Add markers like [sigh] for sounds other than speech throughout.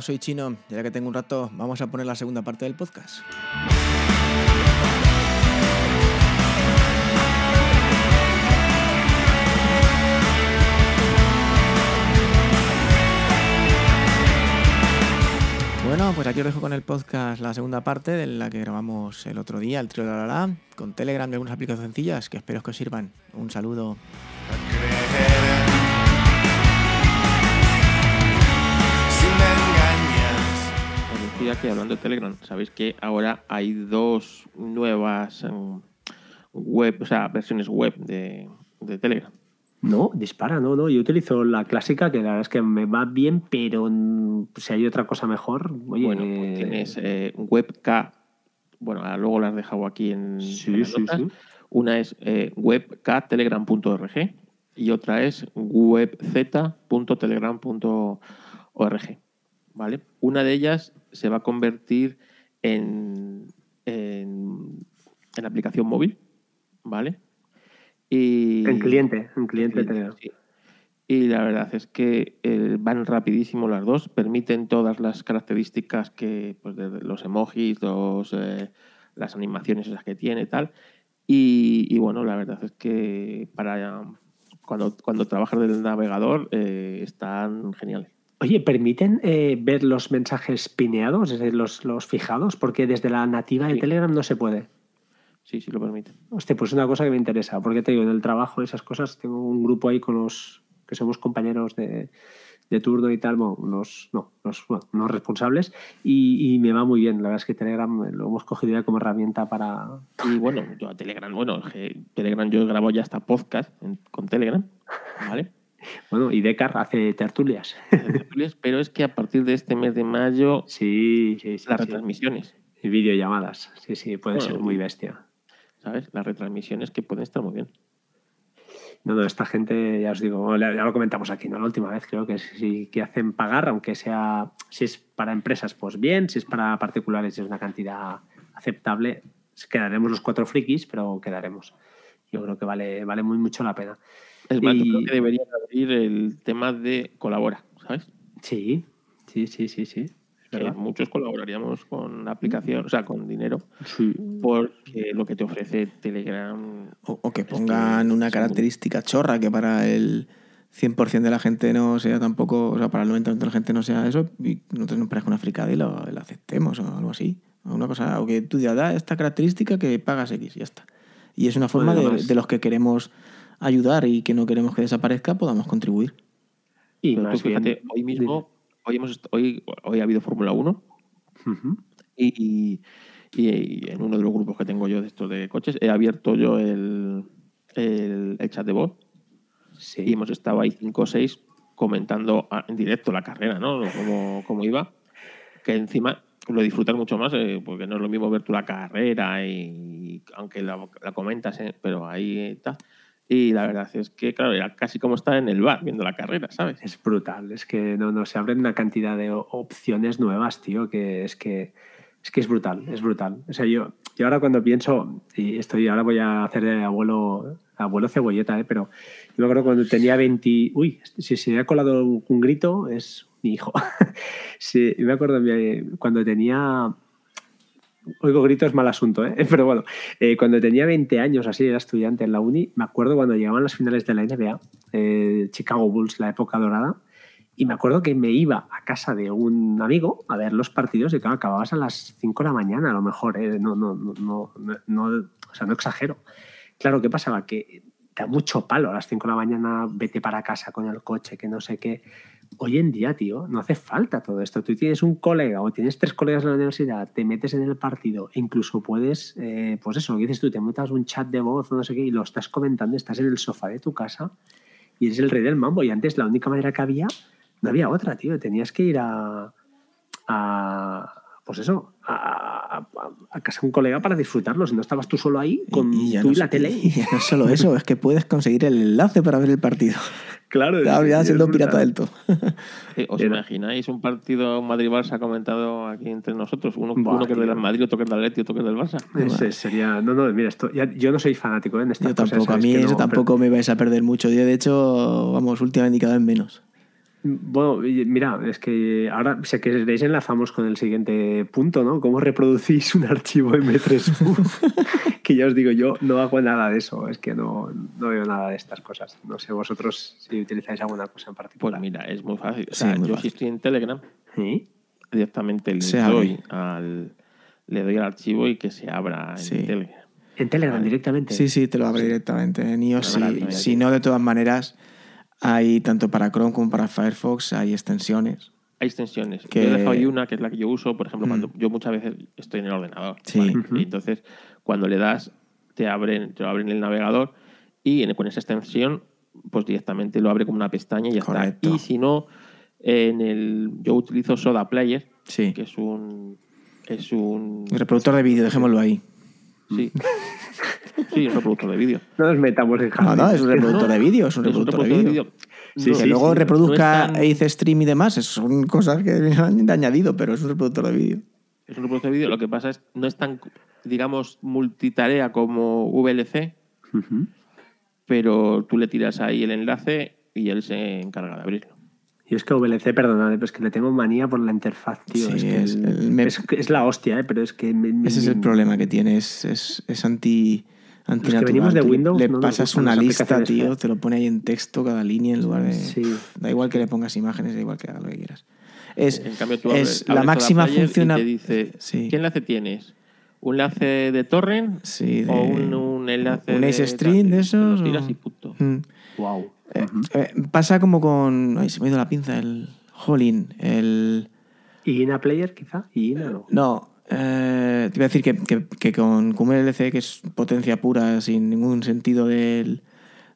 soy Chino. Ya que tengo un rato, vamos a poner la segunda parte del podcast. Bueno, pues aquí os dejo con el podcast la segunda parte de la que grabamos el otro día, el trío de la, la con Telegram y algunas aplicaciones sencillas que espero que os sirvan. Un saludo. Que hablando de Telegram, sabéis que ahora hay dos nuevas um, web, o sea, versiones web de, de, Telegram. No, dispara, no, no. Yo utilizo la clásica, que la verdad es que me va bien, pero si hay otra cosa mejor, oye. Bueno, pues tienes eh, WebK. Bueno, luego las he dejado aquí en. Sí, en sí, sí. Una es eh, webktelegram.org y otra es webz.telegram.org. ¿Vale? Una de ellas se va a convertir en, en, en aplicación móvil, ¿vale? Y, en cliente, en cliente, cliente sí. Y la verdad es que eh, van rapidísimo las dos, permiten todas las características que, pues, de los emojis, los, eh, las animaciones esas que tiene y tal. Y, y, bueno, la verdad es que para cuando, cuando trabajas del navegador eh, están geniales. Oye, ¿permiten eh, ver los mensajes pineados, es decir, los, los, fijados? Porque desde la nativa de sí. Telegram no se puede. Sí, sí lo permiten. Hostia, pues es una cosa que me interesa, porque te digo, en el trabajo, esas cosas, tengo un grupo ahí con los que somos compañeros de, de turno y tal, bueno, los, no, los, bueno, responsables, y, y, me va muy bien. La verdad es que Telegram lo hemos cogido ya como herramienta para. Y bueno, yo a Telegram, bueno, Telegram yo grabo ya hasta podcast en, con Telegram, ¿vale? Bueno, y Decar hace tertulias. tertulias. Pero es que a partir de este mes de mayo, sí, sí, sí las retransmisiones. Y videollamadas, sí, sí, puede bueno, ser muy bestia. ¿Sabes? Las retransmisiones que pueden estar muy bien. No, no, esta gente, ya os digo, ya lo comentamos aquí, ¿no? La última vez creo que sí que hacen pagar, aunque sea, si es para empresas, pues bien, si es para particulares, es una cantidad aceptable, quedaremos los cuatro frikis, pero quedaremos. Yo creo que vale, vale muy mucho la pena. Es más, y... yo creo que deberían abrir el tema de colabora, ¿sabes? Sí, sí, sí, sí, sí. Que muchos colaboraríamos con la aplicación, o sea, con dinero, sí. porque lo que te ofrece Telegram. O, o que pongan es que, una característica chorra que para el 100% de la gente no sea tampoco, o sea, para el 90% de la gente no sea eso, y nosotros nos parezca una fricada y lo, lo, aceptemos o algo así. O una cosa, o que tú digas, da esta característica que pagas X, y ya está. Y es una forma de los que queremos ayudar y que no queremos que desaparezca, podamos contribuir. Y Pero más tú fíjate, bien, hoy mismo, hoy, hemos, hoy, hoy ha habido Fórmula 1 uh -huh. y, y, y, en uno de los grupos que tengo yo de estos de coches he abierto yo el, el, el chat de voz sí. y hemos estado ahí 5 o 6 comentando en directo la carrera, ¿no? Cómo, cómo iba. Que encima lo disfrutas mucho más, eh, porque no es lo mismo ver tú la carrera y aunque la, la comentas, eh, pero ahí está. Y la verdad es que, claro, era casi como estar en el bar viendo la carrera, ¿sabes? Es brutal, es que no, no se abren una cantidad de opciones nuevas, tío, que es que es que es brutal, es brutal. O sea, yo, yo ahora cuando pienso, y estoy, ahora voy a hacer de abuelo, abuelo cebolleta, ¿eh? pero yo me acuerdo cuando tenía 20, uy, si se me ha colado un, grito, es mi hijo. [laughs] sí, me acuerdo cuando tenía Oigo gritos, mal asunto, ¿eh? [laughs] Pero bueno, eh, cuando tenía 20 años, así era estudiante en la uni, me acuerdo cuando llegaban las finales de la NBA, eh, Chicago Bulls, la época dorada, y me acuerdo que me iba a casa de un amigo a ver los partidos y claro, acababas a las 5 de la mañana a lo mejor, ¿eh? no, no, no, no, o sea, no exagero. Claro, ¿qué pasaba? Que da mucho palo a las 5 de la mañana, vete para casa con el coche, que no sé qué hoy en día, tío, no hace falta todo esto. Tú tienes un colega o tienes tres colegas en la universidad, te metes en el partido e incluso puedes, eh, pues eso, lo que dices tú, te metas un chat de voz o no sé qué y lo estás comentando, estás en el sofá de tu casa y eres el rey del mambo. Y antes la única manera que había, no había otra, tío. Tenías que ir a, a pues eso, a, a, a, casa de un colega para disfrutarlo. Si no estabas tú solo ahí con y, y tú no, y la tele. [laughs] Y ya no solo eso, es que puedes conseguir el enlace para ver el partido. [laughs] Claro, ya, ya siendo un pirata del todo. [laughs] ¿Os imagináis un partido Madrid-Barça comentado aquí entre nosotros? Uno, uno que es del Madrid, otro que es del Atleti, otro que es del Barça. Ese sería. No, no, mira, esto, ya, yo no soy fanático ¿eh? en esta Yo tampoco, a mí eso no, tampoco pero... me vais a perder mucho. Yo, de hecho, vamos, últimamente cada vez menos. Bueno, mira, es que ahora sé que queréis enlazamos con el siguiente punto, ¿no? ¿Cómo reproducís un archivo M3U? [laughs] que ya os digo, yo no hago nada de eso, es que no, no veo nada de estas cosas. No sé vosotros si utilizáis alguna cosa en Pues particular. mira, es muy fácil. O Sí, sea, muy yo fácil. si estoy en Telegram, ¿Sí? directamente le Se doy, al, le doy al archivo y que se abra en Sí. Telegram. En Telegram Vale. directamente. Sí, sí, te lo abre directamente. En iOS, sí. si tío. no, de todas maneras, hay tanto para Chrome como para Firefox, hay extensiones. Hay extensiones. Que- Yo he dejado ahí una, que es la que yo uso, por ejemplo, Mm. cuando yo muchas veces estoy en el ordenador. Sí. ¿vale? Y entonces, cuando le das, te abren, te abren el navegador y con esa extensión, pues directamente lo abre como una pestaña y ya Correcto. está. Y si no, en el, yo utilizo Soda Player, Sí. que es un. Es un. El reproductor de vídeo, dejémoslo ahí. Sí. [laughs] sí, un reproductor de vídeo. No nos metamos en No, no, es un reproductor No, de vídeo, es un Es un reproductor de vídeo. Sí, que sí, luego sí. reproduzca No es tan- Ace Stream y demás, son cosas que [laughs] han añadido, pero es un reproductor de vídeo. Es un reproductor de vídeo. Lo que pasa es no es tan, digamos, multitarea como VLC, pero tú le tiras ahí el enlace y él se encarga de abrirlo. Yo es que VLC, perdonad, pero es que le tengo manía por la interfaz, tío. Sí, es, que es el- el- me- es, es la hostia, ¿eh? pero es que... me- me- Ese es el me- problema que tiene, es, es, es anti, antinatural. venimos de Windows, le no pasas una lista, tío, feas. te lo pone ahí en texto cada línea en lugar de... Sí. Da igual que le pongas imágenes, da igual que haga lo que quieras. Es, En cambio, tú es abres- la máxima dice, Sí. ¿qué enlace tienes? ¿Un enlace de torrent? Sí, de- ¿O un, un enlace un de Ace Stream tal? de esos, tiras o- y punto. Mm. Wow. Eh, eh, pasa como con... Ay, se me ha ido la pinza, el Holin, el... ¿Y INA Player, quizá? ¿Y INA no? No, eh, te iba a decir que, que- que con QMLC, que es potencia pura, sin ningún sentido del,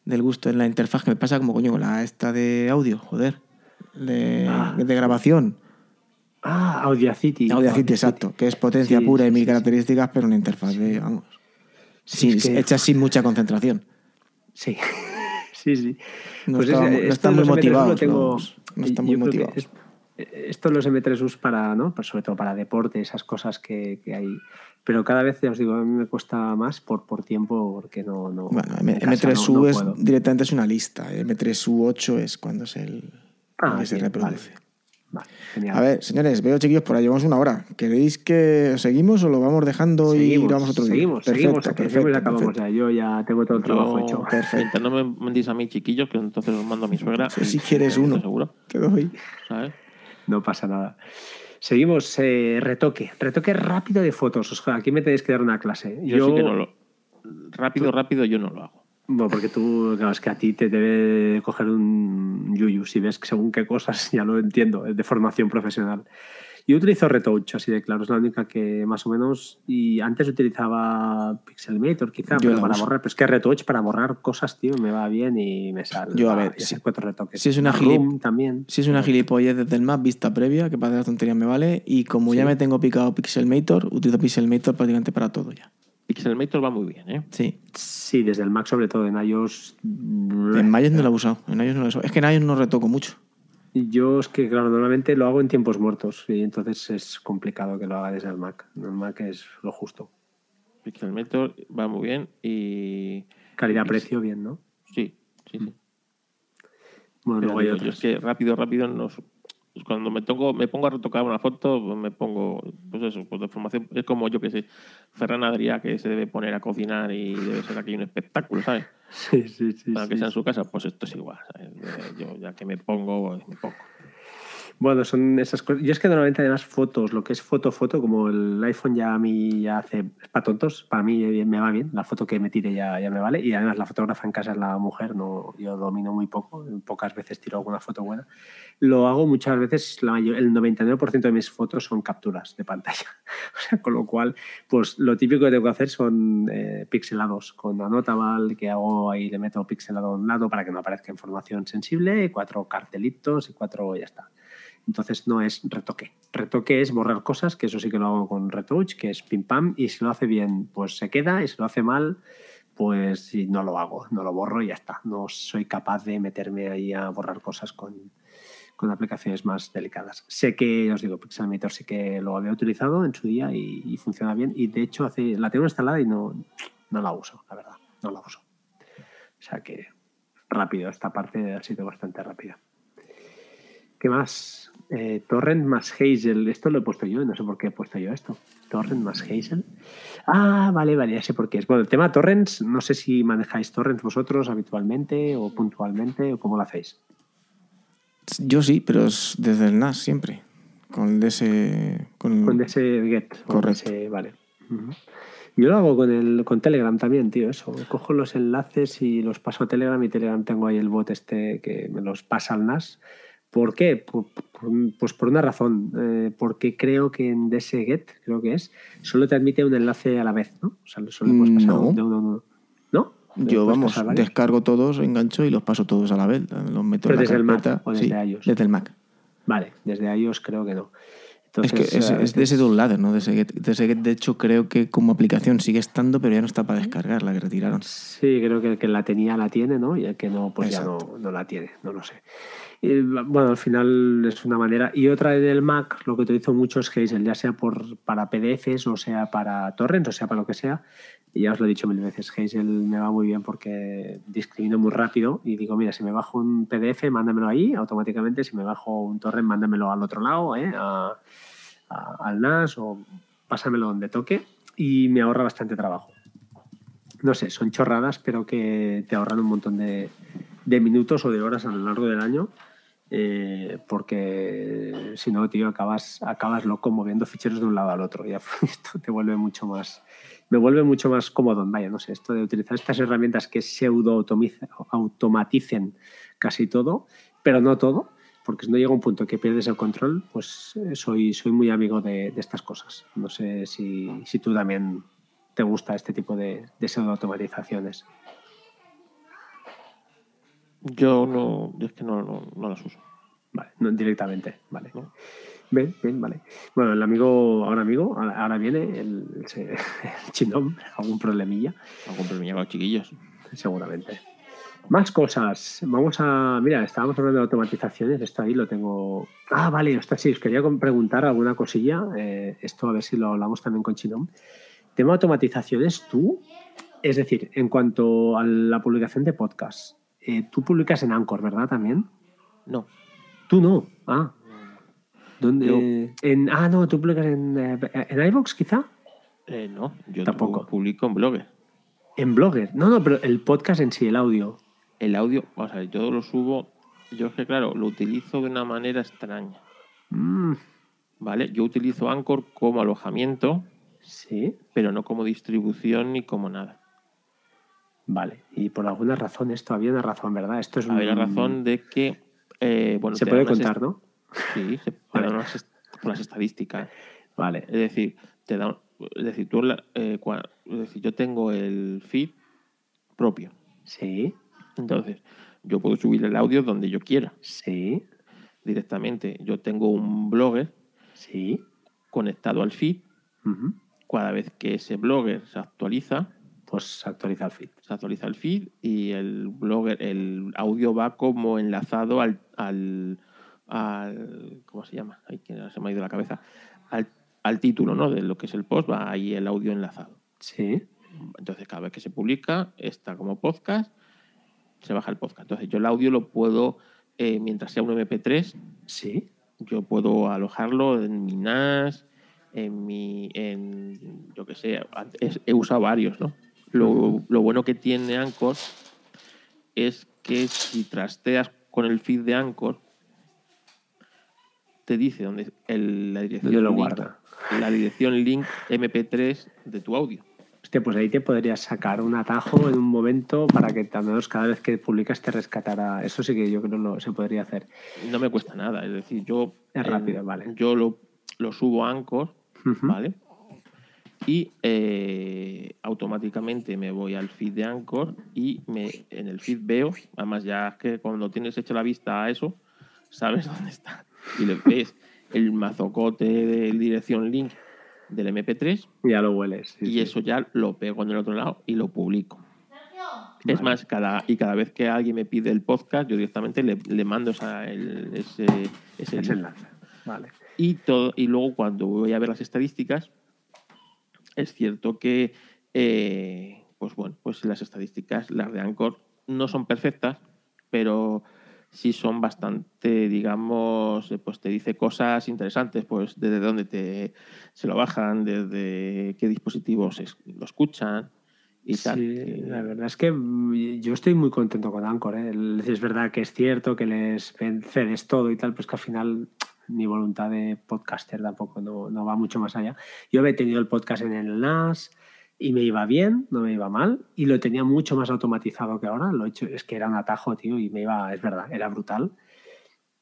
del gusto en la interfaz, que me pasa como coño con la esta de audio, joder, de, Ah. de grabación. Ah, Audacity. Audacity, exacto, que es potencia Sí, pura y sí, mil sí, características, pero una interfaz de, vamos, Sí, sin- es que- hecha sin mucha concentración. Sí, [laughs] sí, sí. No Pues no de muy los M3 lo motivados, tengo- los- no están yo muy es- esto los M3Us para, ¿no? Pues sobre todo para deporte, esas cosas que, que hay. Pero cada vez, ya os digo, a mí me cuesta más por, por tiempo porque no. no Bueno, en M- casa M3U no- no es, directamente es una lista, M3U8 es cuando es el, Ah, que se reproduce. vale. Vale, genial. A ver, señores, veo chiquillos por ahí, llevamos una hora. ¿Queréis que seguimos o lo vamos dejando y seguimos, lo vamos otro día? seguimos, Perfecto, seguimos, perfecto, seguimos y acabamos perfecto. ya. Yo ya tengo todo el trabajo Yo, hecho. Perfecto. no me mandéis a mí, chiquillos, que entonces os mando a mi suegra. Si y- quieres y uno. Seguro, Te doy. ¿sabes? No pasa nada. Seguimos, eh, retoque. Retoque rápido de fotos. Os- Aquí me tenéis que dar una clase. Yo, sí que no lo. Rápido, rápido, yo no lo hago. Bueno, porque tú, claro, es que a ti te debe coger un yuyu si ves según qué cosas, [laughs] ya lo entiendo, es de formación profesional. Yo utilizo Retouch, así de claro, es la única que más o menos. Y antes utilizaba Pixelmator, quizá, Yo pero para uso. borrar. Pero es que Retouch para borrar cosas, tío, me va bien y me sale. Yo, a ver, y si- cuatro retoques. si es una gilip- también. Si es una gilipollez desde el map, vista previa, que para las tonterías me vale. Y como ya me tengo picado Pixelmator, utilizo Pixelmator prácticamente para todo ya. Pixelmator va muy bien, ¿eh? Sí. Sí, desde el Mac, sobre todo en iOS. En Mayos no lo he usado. En iOS no lo he usado. Es que en iOS no retoco mucho. Yo es que, claro, normalmente lo hago en tiempos muertos y entonces es complicado que lo haga desde el Mac. El Mac es lo justo. Pixelmator va muy bien y. Calidad-precio, bien, ¿no? Sí, sí, sí. Bueno, Pero luego hay digo, yo es que rápido, rápido, no, pues cuando me, toco, me pongo a retocar una foto, pues me pongo, pues eso, pues de formación. Es como yo que sé, Ferran Adrià, que se debe poner a cocinar y debe ser aquí un espectáculo, ¿sabes? [laughs] Sí, sí, sí. Para que sí. sea en su casa, pues esto es igual, ¿sabes? Yo ya que me pongo, pues me pongo. Bueno, son esas cosas. Yo es que normalmente además fotos, lo que es foto, foto, como el iPhone ya a mí ya hace es para tontos, para mí eh, me va bien, la foto que me tire ya, ya me vale. Y además la fotógrafa en casa es la mujer, no, yo domino muy poco, pocas veces tiro alguna foto buena. Lo hago muchas veces, la mayor- el 99% de mis fotos son capturas de pantalla. [laughs] O sea, con lo cual, pues lo típico que tengo que hacer son eh, pixelados con Anotable, que hago ahí, le meto pixelado a un lado para que no aparezca información sensible, cuatro cartelitos y cuatro, ya está. Entonces no es retoque. Retoque es borrar cosas, que eso sí que lo hago con Retouch, que es pim pam, y si lo hace bien, pues se queda, y si lo hace mal, pues no lo hago, no lo borro y ya está. No soy capaz de meterme ahí a borrar cosas con, con aplicaciones más delicadas. Sé que, os digo, Pixelmator sí que lo había utilizado en su día y, funciona bien, y de hecho la tengo instalada y no, no la uso, la verdad, no la uso. O sea que rápido, esta parte ha sido bastante rápida. ¿Qué más? Eh, Torrent más Hazel. Esto lo he puesto yo, no sé por qué he puesto yo esto. Torrent más Hazel. Ah, vale, vale, ya sé por qué es. Bueno, el tema torrents, no sé si manejáis torrents vosotros habitualmente o puntualmente o cómo lo hacéis. Yo sí, pero es desde el NAS siempre. Con ese. Con, Con ese get. Correcto. ese- vale. Yo lo hago con, el, con Telegram también, tío, eso. Cojo los enlaces y los paso a Telegram y Telegram tengo ahí el bot este que me los pasa al NAS. ¿Por qué? Por- por- pues por una razón. eh, porque creo que en DSGet, creo que es, solo te admite un enlace a la vez, ¿no? O sea, solo puedes pasar No. de uno a uno. ¿No? ¿Le Yo, vamos, pasar descargo todos, engancho y los paso todos a la vez. Los meto Pero en la desde el Mac carpeta. o desde Sí, iOS. Desde el Mac. Vale, desde iOS creo que no. es que es, es de ese dos lados, ¿no? De ese, de ese de hecho, creo que como aplicación sigue estando, pero ya no está para descargar, la que retiraron. Sí, creo que el que la tenía la tiene, ¿no? Y el que no, pues ya no, no la tiene, no lo sé. Bueno, al final es una manera. Y otra en el Mac, lo que utilizo mucho es Hazel, ya sea por, para PDFs, o sea para torrents, o sea para lo que sea. Y ya os lo he dicho mil veces, Hazel me va muy bien porque discrimino muy rápido y digo, mira, si me bajo un PDF, mándamelo ahí automáticamente. Si me bajo un torrent, mándamelo al otro lado, ¿eh? A- a- al NAS o pásamelo donde toque y me ahorra bastante trabajo no sé, son chorradas, pero que te ahorran un montón de, de minutos o de horas a lo largo del año. Eh, porque si no, tío, acabas, acabas loco moviendo ficheros de un lado al otro. [laughs] Ya esto te vuelve mucho más. Me vuelve mucho más cómodo. Vaya, no sé, esto de utilizar estas herramientas que pseudo automaticen casi todo, pero no todo, porque si no llega un punto que pierdes el control, pues eh, soy, soy muy amigo de, de estas cosas. No sé si, si tú también te gusta este tipo de, de pseudo-automatizaciones. Yo no, yo es que no, no, no las uso. Vale, no, directamente, vale. No. Bien, bien, vale. Bueno, el amigo, ahora amigo, ahora viene el, el, se- [laughs] el chinón, algún problemilla, Algún premio con los chiquillos. seguramente. Más cosas. Vamos a. Mira, estábamos hablando de automatizaciones. Esto ahí lo tengo. Ah, vale, esto sí, os quería preguntar alguna cosilla. eh, esto a ver si lo hablamos también con Chinón. Tema automatizaciones, tú. Es decir, en cuanto a la publicación de podcast, eh, tú publicas en Anchor, ¿verdad? También. No. Tú no. Ah, ¿dónde? Yo- En, ah, no, tú publicas en, eh, en iVoox, quizá. Eh, no, yo Tampoco. publico en Blogger. En Blogger. No, no, pero el podcast en sí, el audio. El audio, o sea, yo lo subo. Yo es que, claro, lo utilizo de una manera extraña. Mm, ¿Vale? Yo utilizo Anchor como alojamiento, sí. pero no como distribución ni como nada. Vale, y por alguna razón, esto había una razón, ¿verdad? Esto es Había un- la razón de que. eh, bueno, Se puede unas contar, ¿no? Sí, [laughs] se Vale. dan unas est- las estadísticas. Vale. Es decir, te da, es decir, tú eh, cua- es decir, yo tengo el feed propio. Sí, Entonces, yo puedo subir el audio donde yo quiera sí, directamente. Yo tengo un blogger sí. conectado al feed. Cada vez que ese blogger se actualiza, Pues actualiza el feed. se actualiza el feed y el blogger, el audio va como enlazado al, al, al- ¿cómo se llama? Ay, que se me ha ido la cabeza. Al, al título, ¿no? De lo que es el post, va ahí el audio enlazado. Sí, Entonces, cada vez que se publica, está como podcast, se baja el podcast. Entonces, yo el audio lo puedo, eh, mientras sea un MP3, sí. yo puedo alojarlo en mi NAS, en mi, en, yo que sé, he usado varios, ¿no? Lo, lo bueno que tiene Anchor es que si trasteas con el feed de Anchor, te dice dónde el, la dirección ¿Dónde lo link, guarda? la dirección link MP3 de tu audio. Hostia, pues ahí te podrías sacar un atajo en un momento para que al menos cada vez que publicas te rescatara. Eso sí que yo creo lo se podría hacer. No me cuesta nada, es decir, yo Es rápido, vale. Yo lo, lo subo a Anchor, Ujú. ¿vale? Y eh, automáticamente me voy al feed de Anchor y me, en el feed veo, además ya es que cuando tienes hecha la vista a eso, sabes [laughs] dónde está. Y le ves el mazocote de dirección link del MP3 Ya lo hueles. sí, y sí. eso ya lo pego en el otro lado y lo publico. Es Vale. más, cada, y cada vez que alguien me pide el podcast, yo directamente le, le mando esa- el- ese, ese Ese link. enlace. Vale. Y, todo, y luego cuando voy a ver las estadísticas, es cierto que, eh, pues bueno, pues las estadísticas, las de Anchor, no son perfectas, pero sí son bastante, digamos, eh, pues te dice cosas interesantes, pues desde dónde te, se lo bajan, desde qué dispositivos es- lo escuchan y tal. Sí, la verdad es que mm, yo estoy muy contento con Anchor. ¿eh? Es verdad que es cierto que les cedes todo y tal, pues que al final mi voluntad de podcaster tampoco no, no va mucho más allá. Yo he tenido el podcast en el NAS y me iba bien, no me iba mal, y lo tenía mucho más automatizado que ahora. Lo he hecho, es que era un atajo, tío, y me iba, es verdad, era brutal.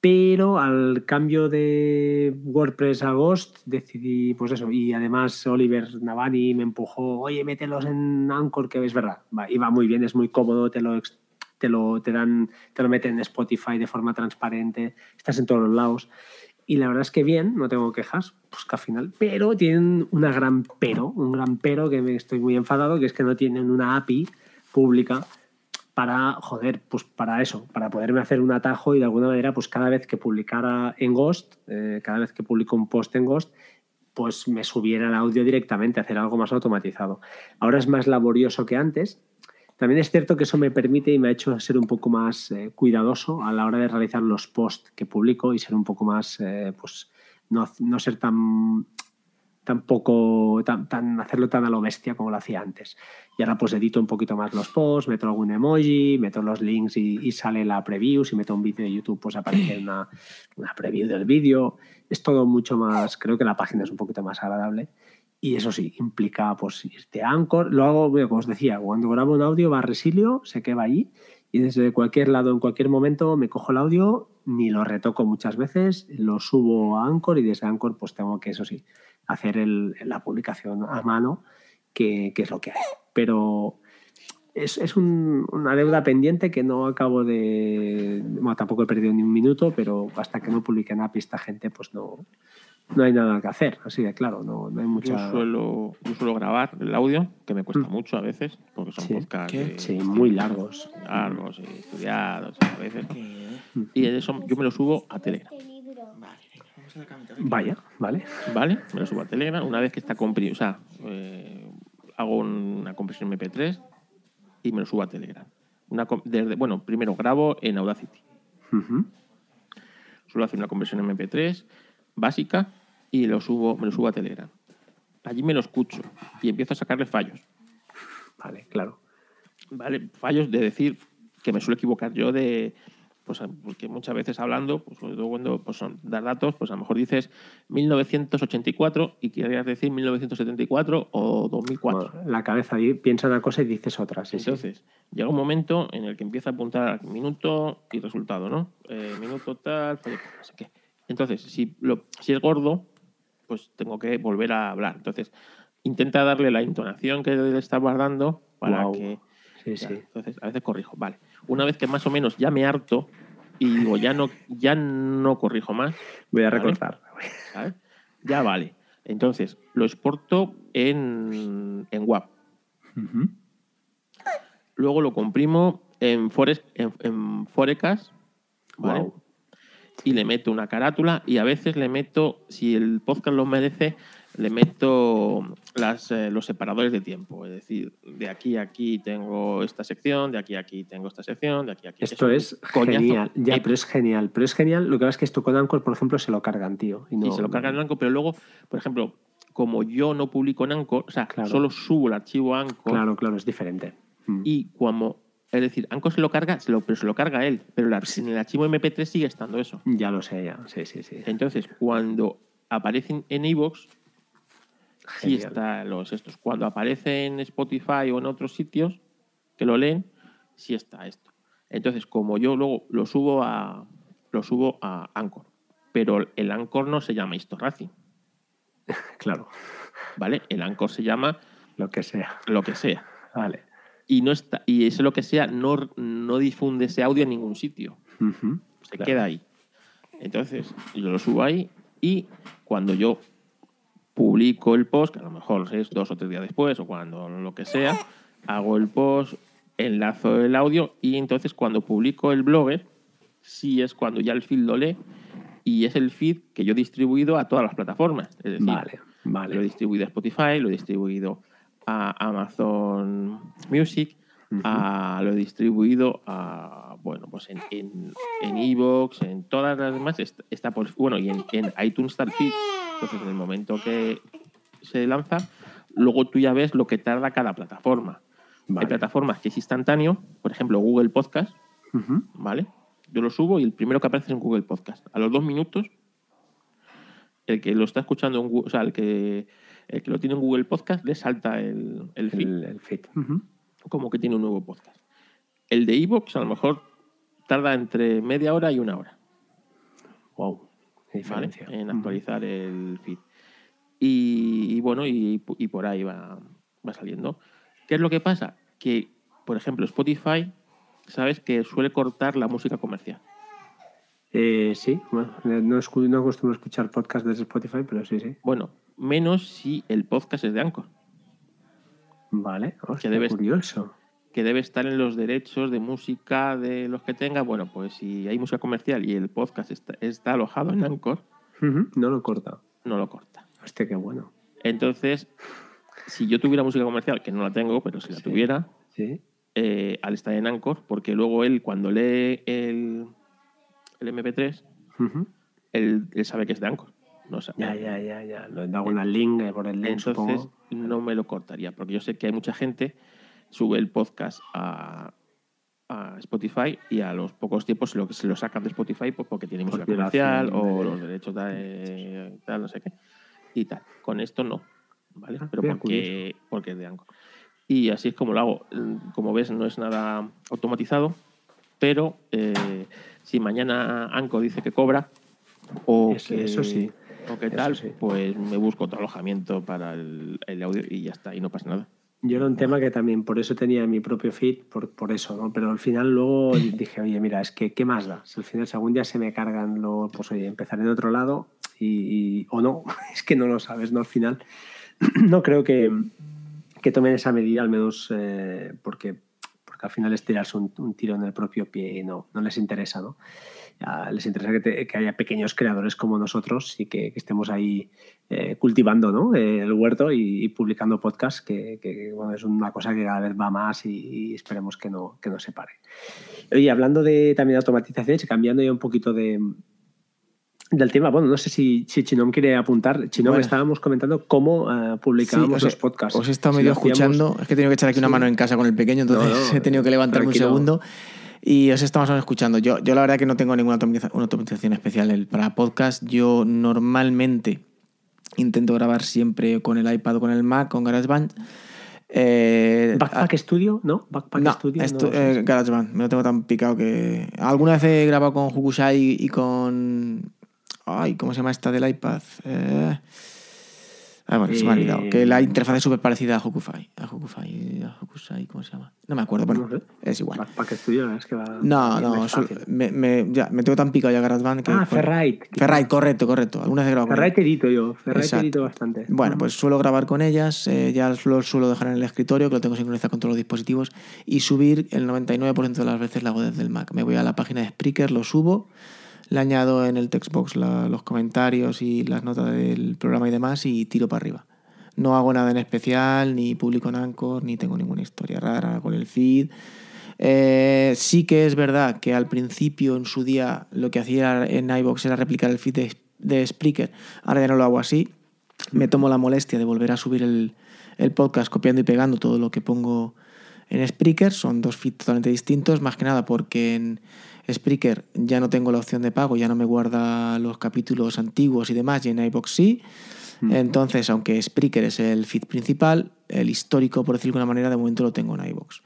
Pero al cambio de WordPress a Ghost decidí, pues eso, y además Oliver Navani me empujó, oye, mételos en Anchor, que es verdad, va, muy bien, es muy cómodo, te lo, te lo, te dan, te lo meten en Spotify de forma transparente, estás en todos los lados. Y la verdad es que bien, no tengo quejas, pues que al final, pero tienen una gran pero, un gran pero que me estoy muy enfadado, que es que no tienen una API pública para, joder, pues para eso, para poderme hacer un atajo y de alguna manera, pues cada vez que publicara en Ghost, eh, cada vez que publico un post en Ghost, pues me subiera el audio directamente, hacer algo más automatizado. Ahora es más laborioso que antes. También es cierto que eso me permite y me ha hecho ser un poco más eh, cuidadoso a la hora de realizar los posts que publico y ser un poco más, eh, pues no, no ser tan tampoco tan, tan, hacerlo tan a lo bestia como lo hacía antes. Y ahora pues edito un poquito más los posts, meto algún emoji, meto los links y, y sale la preview. Si meto un vídeo de YouTube, pues aparece una, una preview del vídeo. Es todo mucho más, creo que la página es un poquito más agradable. Y eso sí, implica pues irte a Anchor. Lo hago, como os decía, cuando grabo un audio va a Resilio, sé que va allí. Y desde cualquier lado, en cualquier momento, me cojo el audio, ni lo retoco muchas veces, lo subo a Anchor y desde Anchor pues tengo que, eso sí, hacer la publicación a mano, que, que es lo que hay. Pero es, es un- una deuda pendiente que no acabo de... Bueno, tampoco he perdido ni un minuto, pero hasta que no publiquen API esta gente, pues no, no hay nada que hacer. Así de claro, no, no hay mucha... Yo suelo, yo suelo grabar el audio, que me cuesta Mm. mucho a veces, porque son Sí. podcasts Sí, muy largos. largos y estudiados a veces. Y de eso yo me lo subo a Telegram. Vale, vamos a la camita. Vaya, vale. ¿Vale? Me lo subo a Telegram. Una vez que está comprimido, o sea, eh, hago una compresión MP3 y me lo subo a Telegram. Una, desde, bueno, primero grabo en Audacity. Suelo hacer una conversión MP3 básica y lo subo, me lo subo a Telegram. Allí me lo escucho y empiezo a sacarle fallos. Vale, claro. ¿Vale? Fallos de decir que me suelo equivocar yo de. Pues porque muchas veces hablando, pues cuando pues, son dar datos, pues a lo mejor dices 1984 y querías decir 1974 o 2004. Bueno, la cabeza di- piensa una cosa y dices otra. Sí, sí. Entonces, llega un momento en el que empieza a apuntar minuto y resultado, ¿no? Eh, minuto tal, no sé qué. Entonces, si, lo, si es gordo, pues tengo que volver a hablar. Entonces, intenta darle la entonación que le estás guardando para que. Sí, ya, sí. Entonces, a veces corrijo. Vale. Una vez que más o menos ya me harto y digo, ya no, ya no corrijo más, Voy a Vale. recortar. Ya vale. Entonces, lo exporto en, en WAP. Luego lo comprimo en, Forex, en, en Forecast, ¿vale? Y le meto una carátula y a veces le meto, si el podcast lo merece, le meto las, eh, los separadores de tiempo. Es decir, de aquí a aquí tengo esta sección, de aquí a aquí tengo esta sección, de aquí a aquí. Esto es coñazo. genial. Ya, pero es genial. Pero es genial. Lo que pasa es que esto con Anchor, por ejemplo, se lo cargan, tío. Y, no, y se lo carga en Anchor, pero luego, por ejemplo, como yo no publico en Anchor, o sea, Claro. solo subo el archivo a Anchor Claro, claro, es diferente. Mm. y como, es decir, Anchor se lo carga, se lo, pero se lo carga él, pero el ar- en el archivo MP3 sigue estando eso. Ya lo sé, ya. Sí, sí, sí. Entonces, cuando aparecen en iVoox, sí Genial. está los estos. Cuando aparece en Spotify o en otros sitios que lo leen, sí está esto. Entonces, como yo luego lo subo a lo subo a Anchor, pero el Anchor no se llama Historracing, [laughs] Claro, ¿vale? El Anchor se llama lo que sea. lo que sea. Vale. Y no está y ese lo que sea no, no difunde ese audio en ningún sitio. Ujú. se Claro. queda ahí. Entonces, yo lo subo ahí y cuando yo publico el post, que a lo mejor es dos o tres días después o cuando lo que sea, hago el post, enlazo el audio y entonces cuando publico el blogger, sí es cuando ya el feed lo lee y es el feed que yo he distribuido a todas las plataformas. Es decir, Vale, lo he vale. distribuido a Spotify, lo he distribuido a Amazon Music, a lo he distribuido a, bueno, pues en en, en Evox, en todas las demás, está, está por, bueno, y en, en iTunes está. Entonces, en el momento que se lanza, luego tú ya ves lo que tarda cada plataforma. Hay plataformas que es instantáneo, por ejemplo, Google Podcast. ¿vale? Yo lo subo y el primero que aparece es en Google Podcast. A los dos minutos, el que lo está escuchando, en Google, o sea, el que, el que lo tiene en Google Podcast, le salta el, el feed El, el feed. Ujú. como que tiene un nuevo podcast. El de Evox a lo mejor tarda entre media hora y una hora Wow. Qué ¿vale? diferencia. en actualizar el feed. Y, y bueno, y, y por ahí va, va saliendo. ¿Qué es lo que pasa? Que, por ejemplo, Spotify, sabes que suele cortar la música comercial. Eh, sí, bueno, eh, no, no acostumbro a escuchar podcast desde Spotify, pero sí, sí. Bueno, menos si el podcast es de Anchor, Vale, hostia, debes- curioso. que debe estar en los derechos de música de los que tenga. Bueno, pues si hay música comercial y el podcast está, está alojado en Anchor, No lo corta. no lo corta. Hostia, qué bueno. Entonces, si yo tuviera música comercial, que no la tengo, pero si la Sí. tuviera, Sí. eh, al estar en Anchor, porque luego él, cuando lee el, el MP3, Ujú. él, él sabe que es de Anchor. No. Ya, ya, ya, ya. Lo hago link eh, por el link, Entonces, supongo. no me lo cortaría, porque yo sé que hay mucha gente sube el podcast a, a Spotify y a los pocos tiempos se lo, se lo sacan de Spotify pues, porque tiene música comercial o los derechos de tal, no sé qué. Y tal. Con esto no. ¿Vale? Ah, Pero porque, porque es de Anchor. Y así es como lo hago. Mm, Como ves, no es nada automatizado, pero eh, si mañana Anchor dice que cobra o Eso- que, eso sí. O Eso tal, sí. pues me busco otro alojamiento para el, el audio y ya está, y no pasa nada. Yo era un tema que también por eso tenía mi propio feed, por, por eso, ¿no? Pero al final luego [laughs] dije, oye, mira, es que ¿qué más da? Si al final, si algún día se me cargan, luego, pues oye, empezaré en otro lado y, y- o no, [laughs] es que no lo sabes, ¿no? Al final, [clears throat] no creo que, que tomen esa medida, al menos eh, porque, porque al final es tirarse un, un tiro en el propio pie y no, no les interesa, ¿no? Les interesa que, te- que haya pequeños creadores como nosotros y que, que estemos ahí eh, cultivando ¿no? Eh, el huerto y, y publicando podcasts, que, que, bueno, es una cosa que cada vez va más y, y esperemos que no, que no se pare. Oye, hablando de también de automatizaciones y cambiando ya un poquito de, del tema, bueno, no sé si, si Chinom quiere apuntar. Chinom, Bueno. estábamos comentando cómo eh, publicábamos Sí, los podcasts. Os he estado Si medio lo hacíamos- escuchando. Es que he tenido que echar aquí una mano en casa con el pequeño, entonces No, no, [laughs] he tenido que levantarme un segundo. Y os estamos escuchando. Yo, yo la verdad que no tengo ninguna automatiza- una automatización especial para podcast. Yo normalmente intento grabar siempre con el iPad o con el Mac, con GarageBand. Eh, Backpack Studio, ¿no? Backpack no, Studio. no, eh. GarageBand, me lo tengo tan picado que. Alguna vez he grabado con Hukusai y con. Ay, ¿cómo se llama esta del iPad? Eh... Ah, bueno, se me ha olvidado. Eh, Que la interfaz es súper parecida a Hokufai. A Hokufai, a Hokusai, ¿cómo se llama? No me acuerdo, bueno, No sé. es igual. Backpack Studio, la verdad es que va. No, no, sol- fácil. me, me- ya, me tengo tan picado ya GarageBand que. Ah, Ferrite. Ferrite, correcto, correcto. Alguna vez he grabado con Ferrite edito yo. Ferrite Exacto. edito bastante. Bueno, pues suelo grabar con ellas, eh, ya lo suelo dejar en el escritorio, que lo tengo sincronizado con todos los dispositivos, y subir el 99% de las veces la hago desde el Mac. Me voy a la página de Spreaker, lo subo, le añado en el textbox la- los comentarios y las notas del programa y demás, y tiro para arriba. No hago nada en especial, ni publico en Anchor, ni tengo ninguna historia rara con el feed. Eh, sí que es verdad que al principio, en su día, lo que hacía en iBox era replicar el feed de, de Spreaker. Ahora ya no lo hago así. Me tomo la molestia de volver a subir el, podcast copiando y pegando todo lo que pongo en Spreaker. Son dos feeds totalmente distintos, más que nada porque en Spreaker ya no tengo la opción de pago, ya no me guarda los capítulos antiguos y demás, y en iBox sí. Entonces, aunque Spreaker es el feed principal, el histórico, por decirlo de alguna manera, de momento lo tengo en iBox.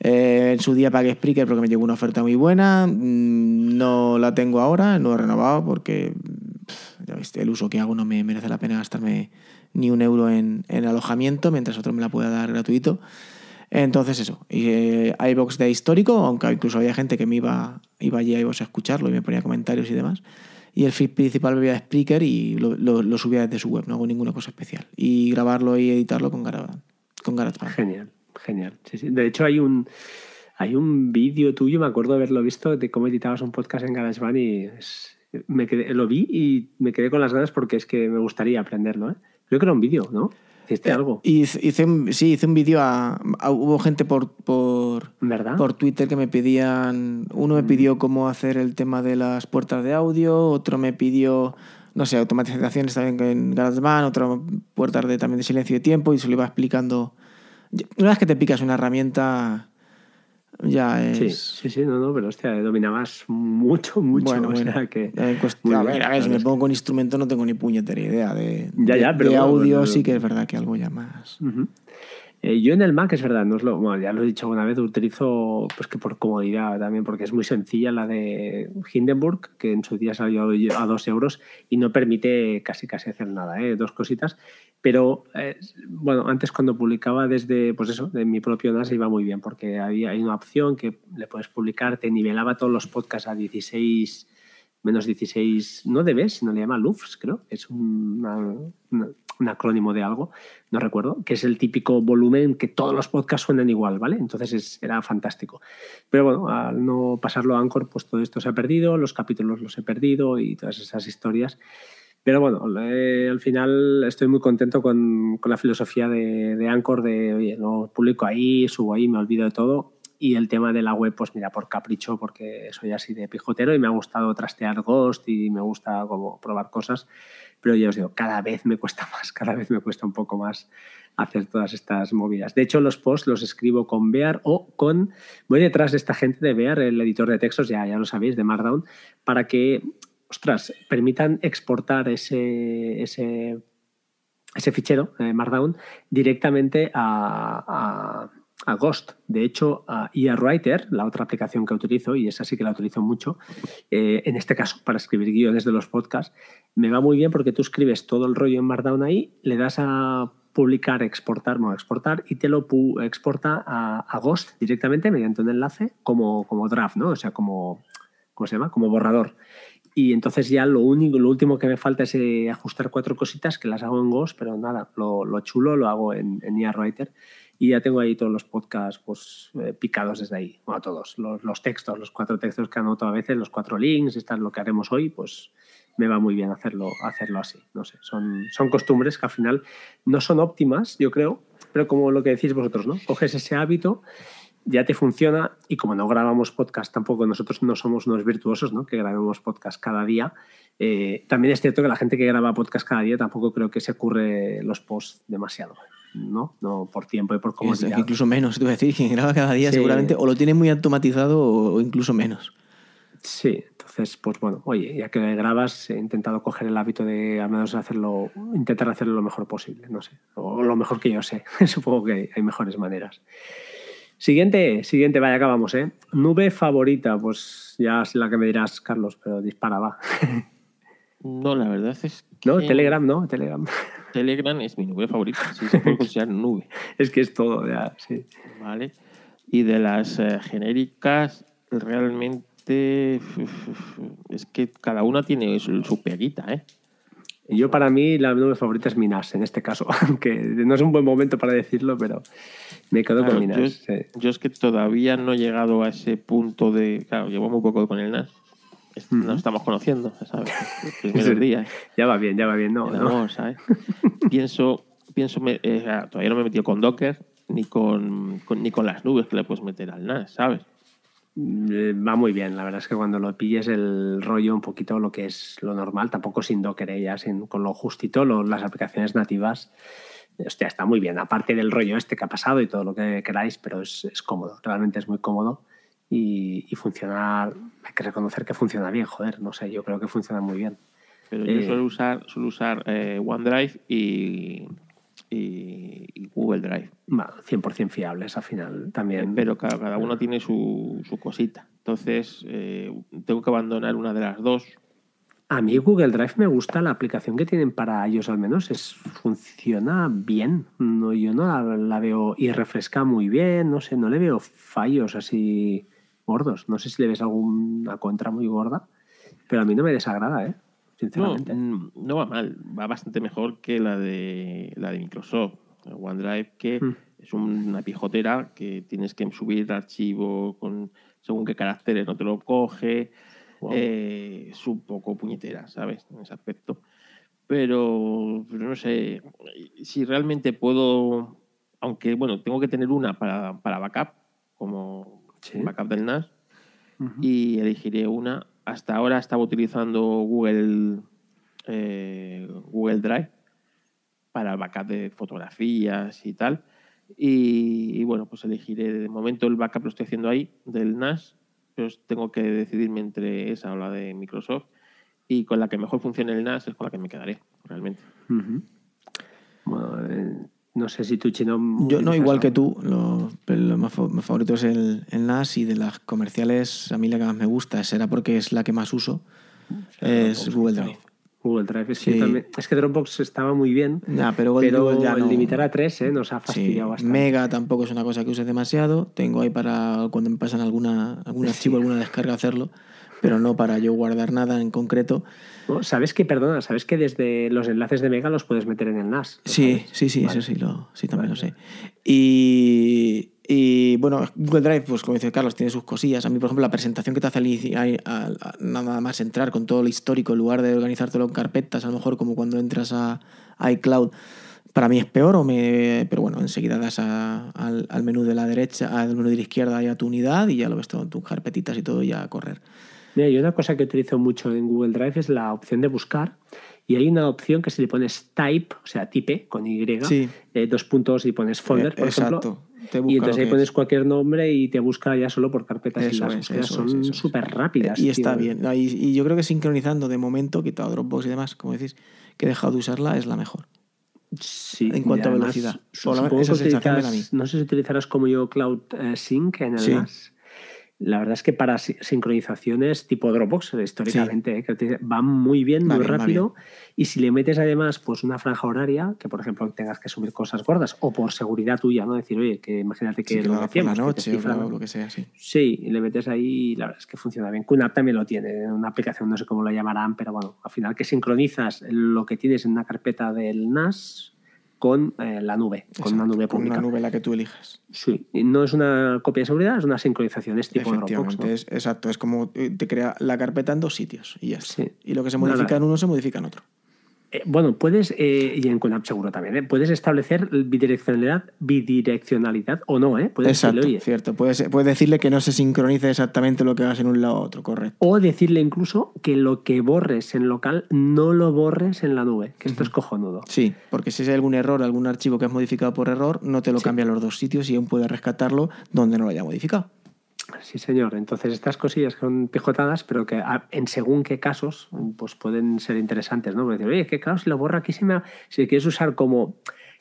Eh, en su día pagué Spreaker porque me llegó una oferta muy buena. Mm, No la tengo ahora, no he renovado porque pff, ya viste, el uso que hago no me merece la pena gastarme ni un euro en, en alojamiento, mientras otro me la pueda dar gratuito. Entonces eso, y, eh, de histórico, aunque incluso había gente que me iba, iba allí a iVoox a escucharlo y me ponía comentarios y demás. Y el feed principal me iba a Spreaker y lo, subía desde su web, no hago ninguna cosa especial. Y grabarlo y editarlo con GarageBand. Con GarageBand. Genial, genial. Sí, sí. De hecho, hay un, hay un vídeo tuyo, me acuerdo de haberlo visto, de cómo editabas un podcast en GarageBand y me quedé, lo vi y me quedé con las ganas porque es que me gustaría aprenderlo. ¿eh? Creo que era un vídeo, ¿no? ¿Hiciste algo? Hice, hice un- sí, hice un vídeo a, a- Hubo gente por, por, ¿Verdad? por Twitter que me pedían. Uno me pidió cómo hacer el tema de las puertas de audio, otro me pidió, no sé, automatizaciones también en GarageBand, otro puertas de, también de silencio y tiempo, y se lo iba explicando. Una vez que te picas una herramienta, ya es. Sí, sí, sí, no, no, pero hostia, dominabas mucho, mucho. Bueno, o bueno. sea que... A ver, a ver, si me pongo con instrumento no tengo ni puñetera idea de, Ya, de- ya, pero de bueno, audio pues, sí que es verdad que algo ya más. Ujú. Eh, yo en el Mac es verdad, no es lo, bueno, ya lo he dicho una vez, utilizo pues que por comodidad también, porque es muy sencilla la de Hindenburg, que en su día salió a dos euros y no permite casi casi hacer nada, ¿eh? dos cositas. Pero eh, bueno, antes cuando publicaba desde, pues eso, de mi propio NAS iba muy bien, porque había, hay una opción que le puedes publicar, te nivelaba todos los podcasts a 16 menos 16, no debes, sino le llama LUFS, creo, es un, acrónimo de algo, no recuerdo, que es el típico volumen que todos los podcasts suenan igual, ¿vale? Entonces es- era fantástico. Pero bueno, al no pasarlo a Anchor, pues todo esto se ha perdido, los capítulos los he perdido y todas esas historias. Pero bueno, eh, al final estoy muy contento con, con la filosofía de, de Anchor, de, oye, lo publico ahí, subo ahí, me olvido de todo. Y el tema de la web, pues mira, por capricho, porque soy así de pijotero y me ha gustado trastear Ghost y me gusta como probar cosas. Pero ya os digo, cada vez me cuesta [laughs] más, cada vez me cuesta un poco más hacer todas estas movidas. De hecho, los posts los escribo con Bear o con... Voy detrás de esta gente de Bear, el editor de textos, ya, ya lo sabéis, de Markdown, para que, ostras, permitan exportar ese, ese, ese fichero, eh, Markdown, directamente a, a- Ghost. De hecho, a ER Writer, la otra aplicación que utilizo, y esa sí que la utilizo mucho, eh, en este caso para escribir guiones de los podcasts, me va muy bien porque tú escribes todo el rollo en Markdown ahí, le das a publicar, exportar, no exportar, y te lo exporta a, a Ghost directamente mediante un enlace como, como draft, ¿no? O sea, como, ¿cómo se llama? Como borrador. Y entonces ya lo único, lo último que me falta es eh, ajustar cuatro cositas que las hago en Ghost, pero nada, lo, lo chulo lo hago en, en ER Writer. Y ya tengo ahí todos los podcasts pues, eh, picados desde ahí. Bueno, todos. Los, los textos, los cuatro textos que anoto a veces, los cuatro links, esto es lo que haremos hoy, pues me va muy bien hacerlo, hacerlo así. No sé, son, son costumbres que al final no son óptimas, yo creo, pero como lo que decís vosotros, ¿no? Coges ese hábito, ya te funciona y como no grabamos podcast tampoco, nosotros no somos unos virtuosos, ¿no? Que grabemos podcast cada día. eh, también es cierto que la gente que graba podcast cada día tampoco creo que se ocurre los posts demasiado, ¿no? No por tiempo y por Es comodidad. incluso menos, te voy a decir, quien graba cada día Sí. seguramente o lo tiene muy automatizado o incluso menos. Sí, entonces, pues bueno, oye, ya que grabas, he intentado coger el hábito de al menos hacerlo, intentar hacerlo lo mejor posible, no sé, o lo mejor que yo sé. [laughs] Supongo que hay mejores maneras. Siguiente, siguiente, vaya, acabamos, ¿eh? Nube favorita, pues ya es la que me dirás, Carlos, pero dispara, va. [laughs] No, la verdad es que ¿No? Telegram, ¿no? Telegram. [laughs] Telegram es mi nube favorita, sí se puede considerar nube, [laughs] Es que es todo, ya, sí. ¿vale? Y de las eh, genéricas, realmente es que cada una tiene su, su peguita, ¿eh? Y yo para mí la nube favorita es Minas, en este caso, [laughs] aunque no es un buen momento para decirlo, pero me quedo Claro, con Minas. yo, sí. yo es que todavía no he llegado a ese punto de. Claro, llevo muy poco con el NAS. Nos estamos conociendo, ¿sabes? Los [laughs] días. Ya va bien, ya va bien, no, no. ¿sabes? [laughs] pienso, pienso me- eh, sea, todavía no me he metido con Docker ni con, con- ni con las nubes que le puedes meter al NAS, ¿sabes? Eh, Va muy bien, la verdad es que cuando lo pilles el rollo un poquito lo que es lo normal, tampoco sin Docker, eh, ya sin, con lo justito, lo- las aplicaciones nativas, hostia, está muy bien, aparte del rollo este que ha pasado y todo lo que queráis, pero es, es cómodo, realmente es muy cómodo y, y funciona, hay que reconocer que funciona bien, joder, no sé, yo creo que funciona muy bien. Pero yo Eh. suelo usar, suelo usar eh, OneDrive y, y- y Google Drive. Va, 100% fiables al final también. Pero cada, cada uno tiene su, su cosita. Entonces, eh, tengo que abandonar una de las dos. A mí Google Drive me gusta la aplicación que tienen para ellos al menos, es, funciona bien. No, yo no la, la veo y refresca muy bien, no sé, no le veo fallos así gordos. No sé si le ves alguna contra muy gorda, pero a mí no me desagrada, ¿eh? No, Sinceramente. mm, no va mal, va bastante mejor que la de la de Microsoft. OneDrive, que Mm. es una pijotera que tienes que subir archivo con según qué caracteres no te lo coge. Wow. Eh, es un poco puñetera, ¿sabes? En ese aspecto. Pero, pero no sé, si realmente puedo, aunque bueno, tengo que tener una para, para backup, como Sí. backup del NAS, y elegiré una. Hasta ahora estaba utilizando Google, eh, Google Drive para el backup de fotografías y tal. Y, bueno, pues elegiré, de momento el backup lo estoy haciendo ahí, del NAS, pero tengo que decidirme entre esa o la de Microsoft. Y con la que mejor funcione el NAS es con la que me quedaré, realmente. Bueno, eh, no sé si tú, Chino. Yo no, igual que tú, lo, pero lo más, favorito es el, el NAS y de las comerciales a mí la que más me gusta, será porque es la que más uso, es Dropbox, Google. Drive. Google Drive. Que Sí. también- es que Dropbox estaba muy bien, Ya, pero, Google- pero Google ya el no- limitar a tres eh, nos ha Sí, fastidiado bastante. Mega tampoco es una cosa que use demasiado. Tengo ahí para cuando me pasan alguna, algún [laughs] archivo, alguna descarga hacerlo, pero no para yo guardar nada en concreto. ¿Sabes que, perdona, sabes que desde los enlaces de Mega los puedes meter en el NAS? ¿Lo Sí, sabes? sí, sí, Vale. eso sí, lo, sí también Vale, lo sé. Y, y, bueno, Google Drive, pues como dice Carlos, tiene sus cosillas. A mí, por ejemplo, la presentación que te hace al nada más entrar con todo el histórico, en lugar de organizártelo en carpetas, a lo mejor como cuando entras a, a iCloud, para mí es peor, o me, pero bueno, enseguida das a- al, al menú de la derecha, al menú de la izquierda y a tu unidad y ya lo ves todo en tus carpetitas y todo ya a correr. Mira, y una cosa que utilizo mucho en Google Drive es la opción de buscar. Y hay una opción que si le pones type, o sea, type con Y, Sí. eh, dos puntos y pones folder, Eh, por ejemplo. exacto. Te busca Y entonces ahí pones es. cualquier nombre y te busca ya solo por carpetas y Eso las es, búsquedas son súper rápidas. Y está bien. Y, y yo creo que sincronizando de momento, quitado Dropbox y demás, como decís, que he dejado de usarla, es la mejor. Sí, En cuanto y a velocidad. Por que me da a utilizas- mí. No sé si utilizarás como yo Cloud eh, Sync en el Sí. NAS. La verdad es que para si- sincronizaciones tipo Dropbox, eh, históricamente, eh, que utiliza- va muy bien, Va muy bien, rápido. Y si le metes además pues una franja horaria, que por ejemplo tengas que subir cosas gordas, o por seguridad tuya, ¿no? Decir, oye, que imagínate que Sí, que lo por la que noche o lo, que sea, sí. Sí, y le metes ahí la verdad es que funciona bien. QNAP también lo tiene, una aplicación, no sé cómo la llamarán, pero bueno, al final que sincronizas lo que tienes en una carpeta del NAS con eh, la nube, con una nube con pública. una nube la que tú elijas. Sí, y no es una copia de seguridad, es una sincronización, es tipo Dropbox. ¿no? es, exacto. Es como eh, te crea la carpeta en dos sitios y ya está. Sí. Y lo que se Nada. modifica en uno se modifica en otro. Eh, bueno, puedes, eh, y en QNAP seguro también, ¿eh? puedes establecer bidireccionalidad, bidireccionalidad o no, ¿eh? Puedes Exacto, decirle, oye, cierto. Puedes, puedes decirle que no se sincronice exactamente lo que hagas en un lado a otro, correcto. O decirle incluso que lo que borres en local no lo borres en la nube, que esto es cojonudo. Sí, porque si hay algún error, algún archivo que has modificado por error, no te lo Sí. cambia a los dos sitios y aún puedes rescatarlo donde no lo haya modificado. Sí, señor. Entonces, estas cosillas son pijotadas, pero que a- en según qué casos, pues pueden ser interesantes, ¿no? Porque decir, oye, que claro, si lo borro aquí, se me... si quieres usar como,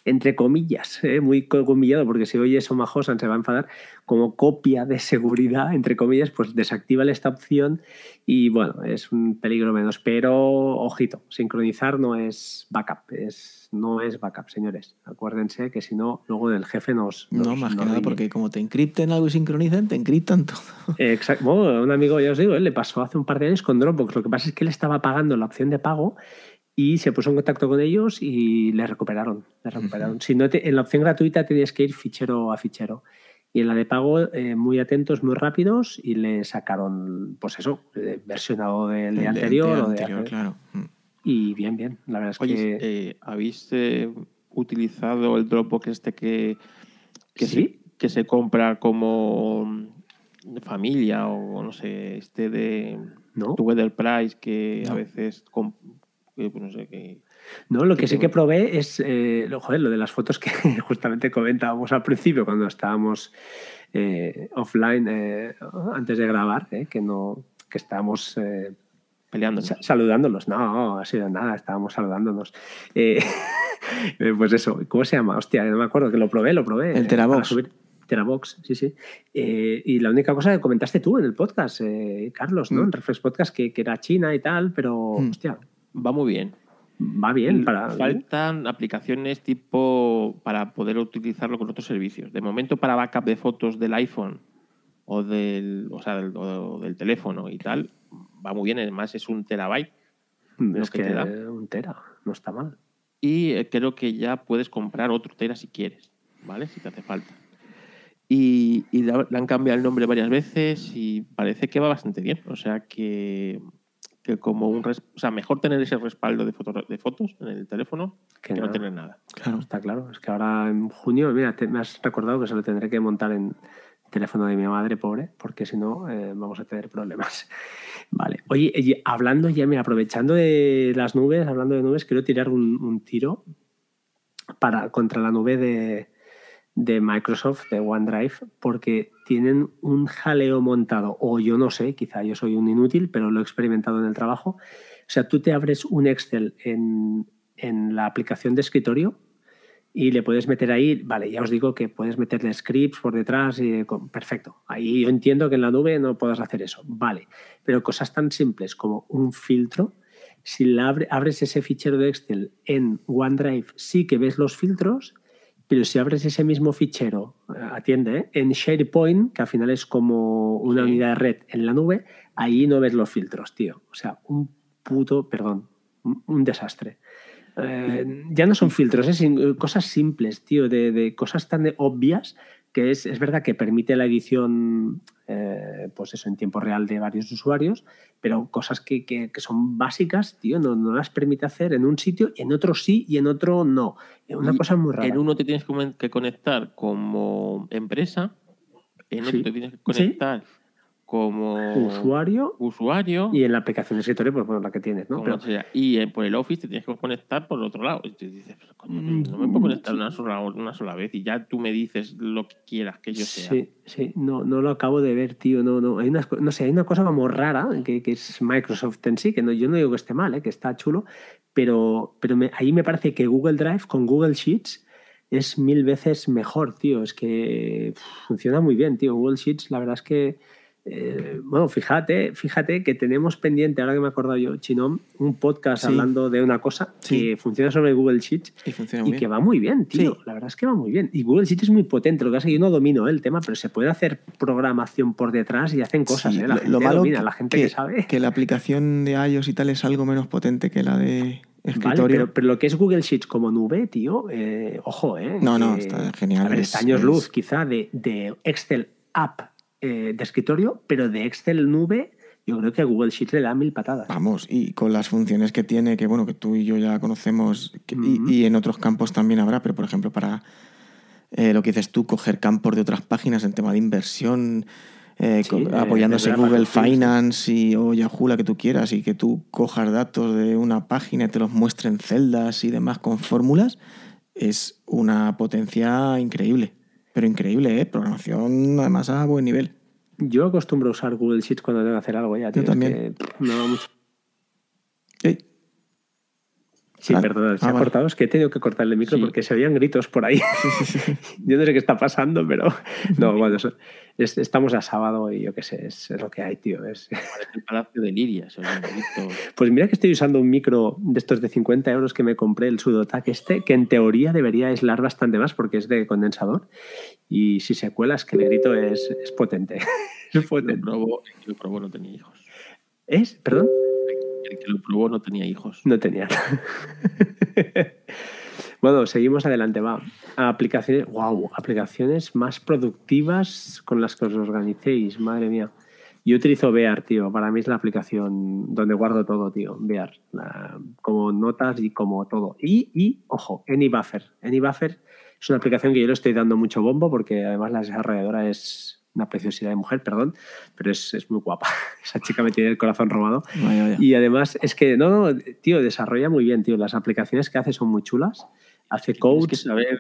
entre comillas, ¿eh? muy co- comillado, porque si oye eso Majosan se va a enfadar, como copia de seguridad, entre comillas, pues desactívale esta opción y bueno, es un peligro menos. Pero, ojito, sincronizar no es backup, es, no es backup, señores. Acuérdense que si no, luego el jefe nos... No, nos- más que nada porque como te encripten algo y sincronicen, te encriptan todo. Exacto. Bueno, un amigo, ya os digo, le pasó hace un par de años con Dropbox. Lo que pasa es que él estaba pagando la opción de pago y se puso en contacto con ellos y le recuperaron. Le recuperaron. Si no te- en la opción gratuita tenías que ir fichero a fichero. Y en la de pago, eh, muy atentos, muy rápidos, y le sacaron, pues eso, eh, versionado del de- anterior. o de anterior, claro. Mm. Y bien, bien. La verdad es Oye, que. eh, ¿habéis eh, utilizado el Dropbox este que, que, ¿Sí? se, que se compra como familia o no sé, este de ¿No? Together Price que a veces no sé qué No, lo que sí que probé es, eh, lo, joder, lo de las fotos que [laughs] justamente comentábamos al principio cuando estábamos eh, offline eh, antes de grabar, eh, que no que estábamos eh, peleando. sa- saludándonos. No, ha sido nada, estábamos saludándonos. Eh, [laughs] eh, pues eso, ¿cómo se llama? Hostia, no me acuerdo, que lo probé, lo probé. El eh, Terabox. subir- Terabox, sí, sí. Eh, y la única cosa que comentaste tú en el podcast, eh, Carlos, ¿no? Mm. En Reflex Podcast, que, que era China y tal, pero, Mm. hostia, Va muy bien. va bien para... Faltan aplicaciones tipo para poder utilizarlo con otros servicios. De momento para backup de fotos del iPhone o del, o sea, del, o del teléfono y tal, va muy bien. Además es un terabyte Es que que te da. un tera, no está mal. y eh, creo que ya puedes comprar otro tera si quieres, ¿vale? Si te hace falta. Y, y le han cambiado el nombre varias veces y parece que va bastante bien. O sea que, que como un... res- O sea, mejor tener ese respaldo de, foto- de fotos en el teléfono Que que, no tener nada. Claro. Está claro. Es que ahora en junio, mira, te- me has recordado que se lo tendré que montar en el teléfono de mi madre, pobre, porque si no eh, vamos a tener problemas. [laughs] Vale. Oye, y hablando ya, mira, aprovechando de las nubes, hablando de nubes, quiero tirar un, un tiro para, contra la nube de, de Microsoft, de OneDrive, porque tienen un jaleo montado, o yo no sé, quizá yo soy un inútil, pero lo he experimentado en el trabajo. O sea, tú te abres un Excel en, en la aplicación de escritorio y le puedes meter ahí, vale, ya os digo que puedes meterle scripts por detrás y perfecto. Ahí yo entiendo que en la nube no puedas hacer eso, vale, pero cosas tan simples como un filtro, si abres ese fichero de Excel en OneDrive, sí que ves los filtros, pero si abres ese mismo fichero, eh, atiende, ¿eh? en SharePoint, que al final es como una Sí. unidad de red en la nube, ahí no ves los filtros, tío. O sea, un puto, perdón, un, desastre. Eh, ya no son filtros, es sim- cosas simples, tío, de, de cosas tan obvias que es, es verdad que permite la edición, eh, pues eso, en tiempo real de varios usuarios, pero cosas que, que- que son básicas, tío, no, no las permite hacer en un sitio, en otro sí y en otro no. Una Y cosa muy rara. En uno te tienes que conectar como empresa, en otro Sí. te tienes que conectar como Usuario usuario, y en la aplicación de escritorio, pues bueno, la que tienes, ¿no? como Pero, sea, y eh, por el Office te tienes que conectar por el otro lado. Y tú dices, "Pero, coño, Mm, no me puedo conectar una sola, una sola vez y ya tú me dices lo que quieras que yo sea. Sí, sí, no, no lo acabo de ver, tío. No, no. Hay una, no sé, hay una cosa como rara que, que es Microsoft en sí, que no, yo no digo que esté mal, ¿eh? que está chulo, pero, pero me- ahí me parece que Google Drive con Google Sheets es mil veces mejor, tío. Es que funciona muy bien, tío. Google Sheets, la verdad es que. Eh, bueno, fíjate, fíjate que tenemos pendiente, ahora que me he acordado yo, Chinom, un podcast Sí. hablando de una cosa Sí. que funciona sobre Google Sheets Y funciona y muy que va muy bien, tío. Sí. La verdad es que va muy bien. Y Google Sheets es muy potente. Lo que pasa es que yo no domino ¿eh? el tema, pero se puede hacer programación por detrás y hacen cosas. ¿eh? La lo, gente lo malo domina, que, la gente que, sabe. que la aplicación de iOS y tal es algo menos potente que la de Vale, escritorio. pero, pero lo que es Google Sheets como nube, tío, eh, ojo, ¿eh? No, no, está genial, A ver, es- años es- luz, quizá, de, de Excel app eh, de escritorio, pero de Excel nube, yo creo que Google Sheets le da mil patadas. Vamos, y con las funciones que tiene, que bueno, que tú y yo ya conocemos, que- y- en otros campos también habrá, pero por ejemplo, para eh, lo que dices tú, coger campos de otras páginas en tema de inversión, eh, Sí, eh, apoyándose en Google. Finance y, o Yahoo, la que tú quieras, y que tú cojas datos de una página y te los muestre en celdas y demás con fórmulas, es una potencia increíble. Pero increíble, ¿eh? Programación además a buen nivel. Yo acostumbro a usar Google Sheets cuando tengo que hacer algo ya, tío. es también. que, pff, me va mucho. Sí, Ah, perdón, se ah, ha vale. cortado. Es que he tenido que cortar el micro Sí. porque se oían gritos por ahí. [laughs] yo no sé qué está pasando, pero. No, [laughs] bueno, es- estamos a sábado y yo qué sé, es, es lo que hay, tío. Es... El Palacio de Liria. [laughs] Pues mira que estoy usando un micro de estos de 50 euros que me compré, el Sudotac este, que en teoría debería aislar bastante más porque es de condensador. Y si se cuela, es que el grito es, es potente. es potente. lo probó no tenía hijos. ¿Es? ¿Perdón? El que lo probó no tenía hijos. No tenía. [laughs] bueno, seguimos adelante, va. Aplicaciones, wow, aplicaciones más productivas con las que os organicéis, madre mía. Yo utilizo Bear, tío. Para mí es la aplicación donde guardo todo, tío. Bear. Como notas y como todo. Y, y ojo, AnyBuffer. AnyBuffer es una aplicación que yo le estoy dando mucho bombo porque además la desarrolladora es una preciosidad de mujer, perdón, pero es, es muy guapa. [laughs] Esa chica me tiene el corazón robado. vaya, vaya. Y además es que, no, no, tío, desarrolla muy bien, tío. Las aplicaciones que hace son muy chulas. Hace que eh,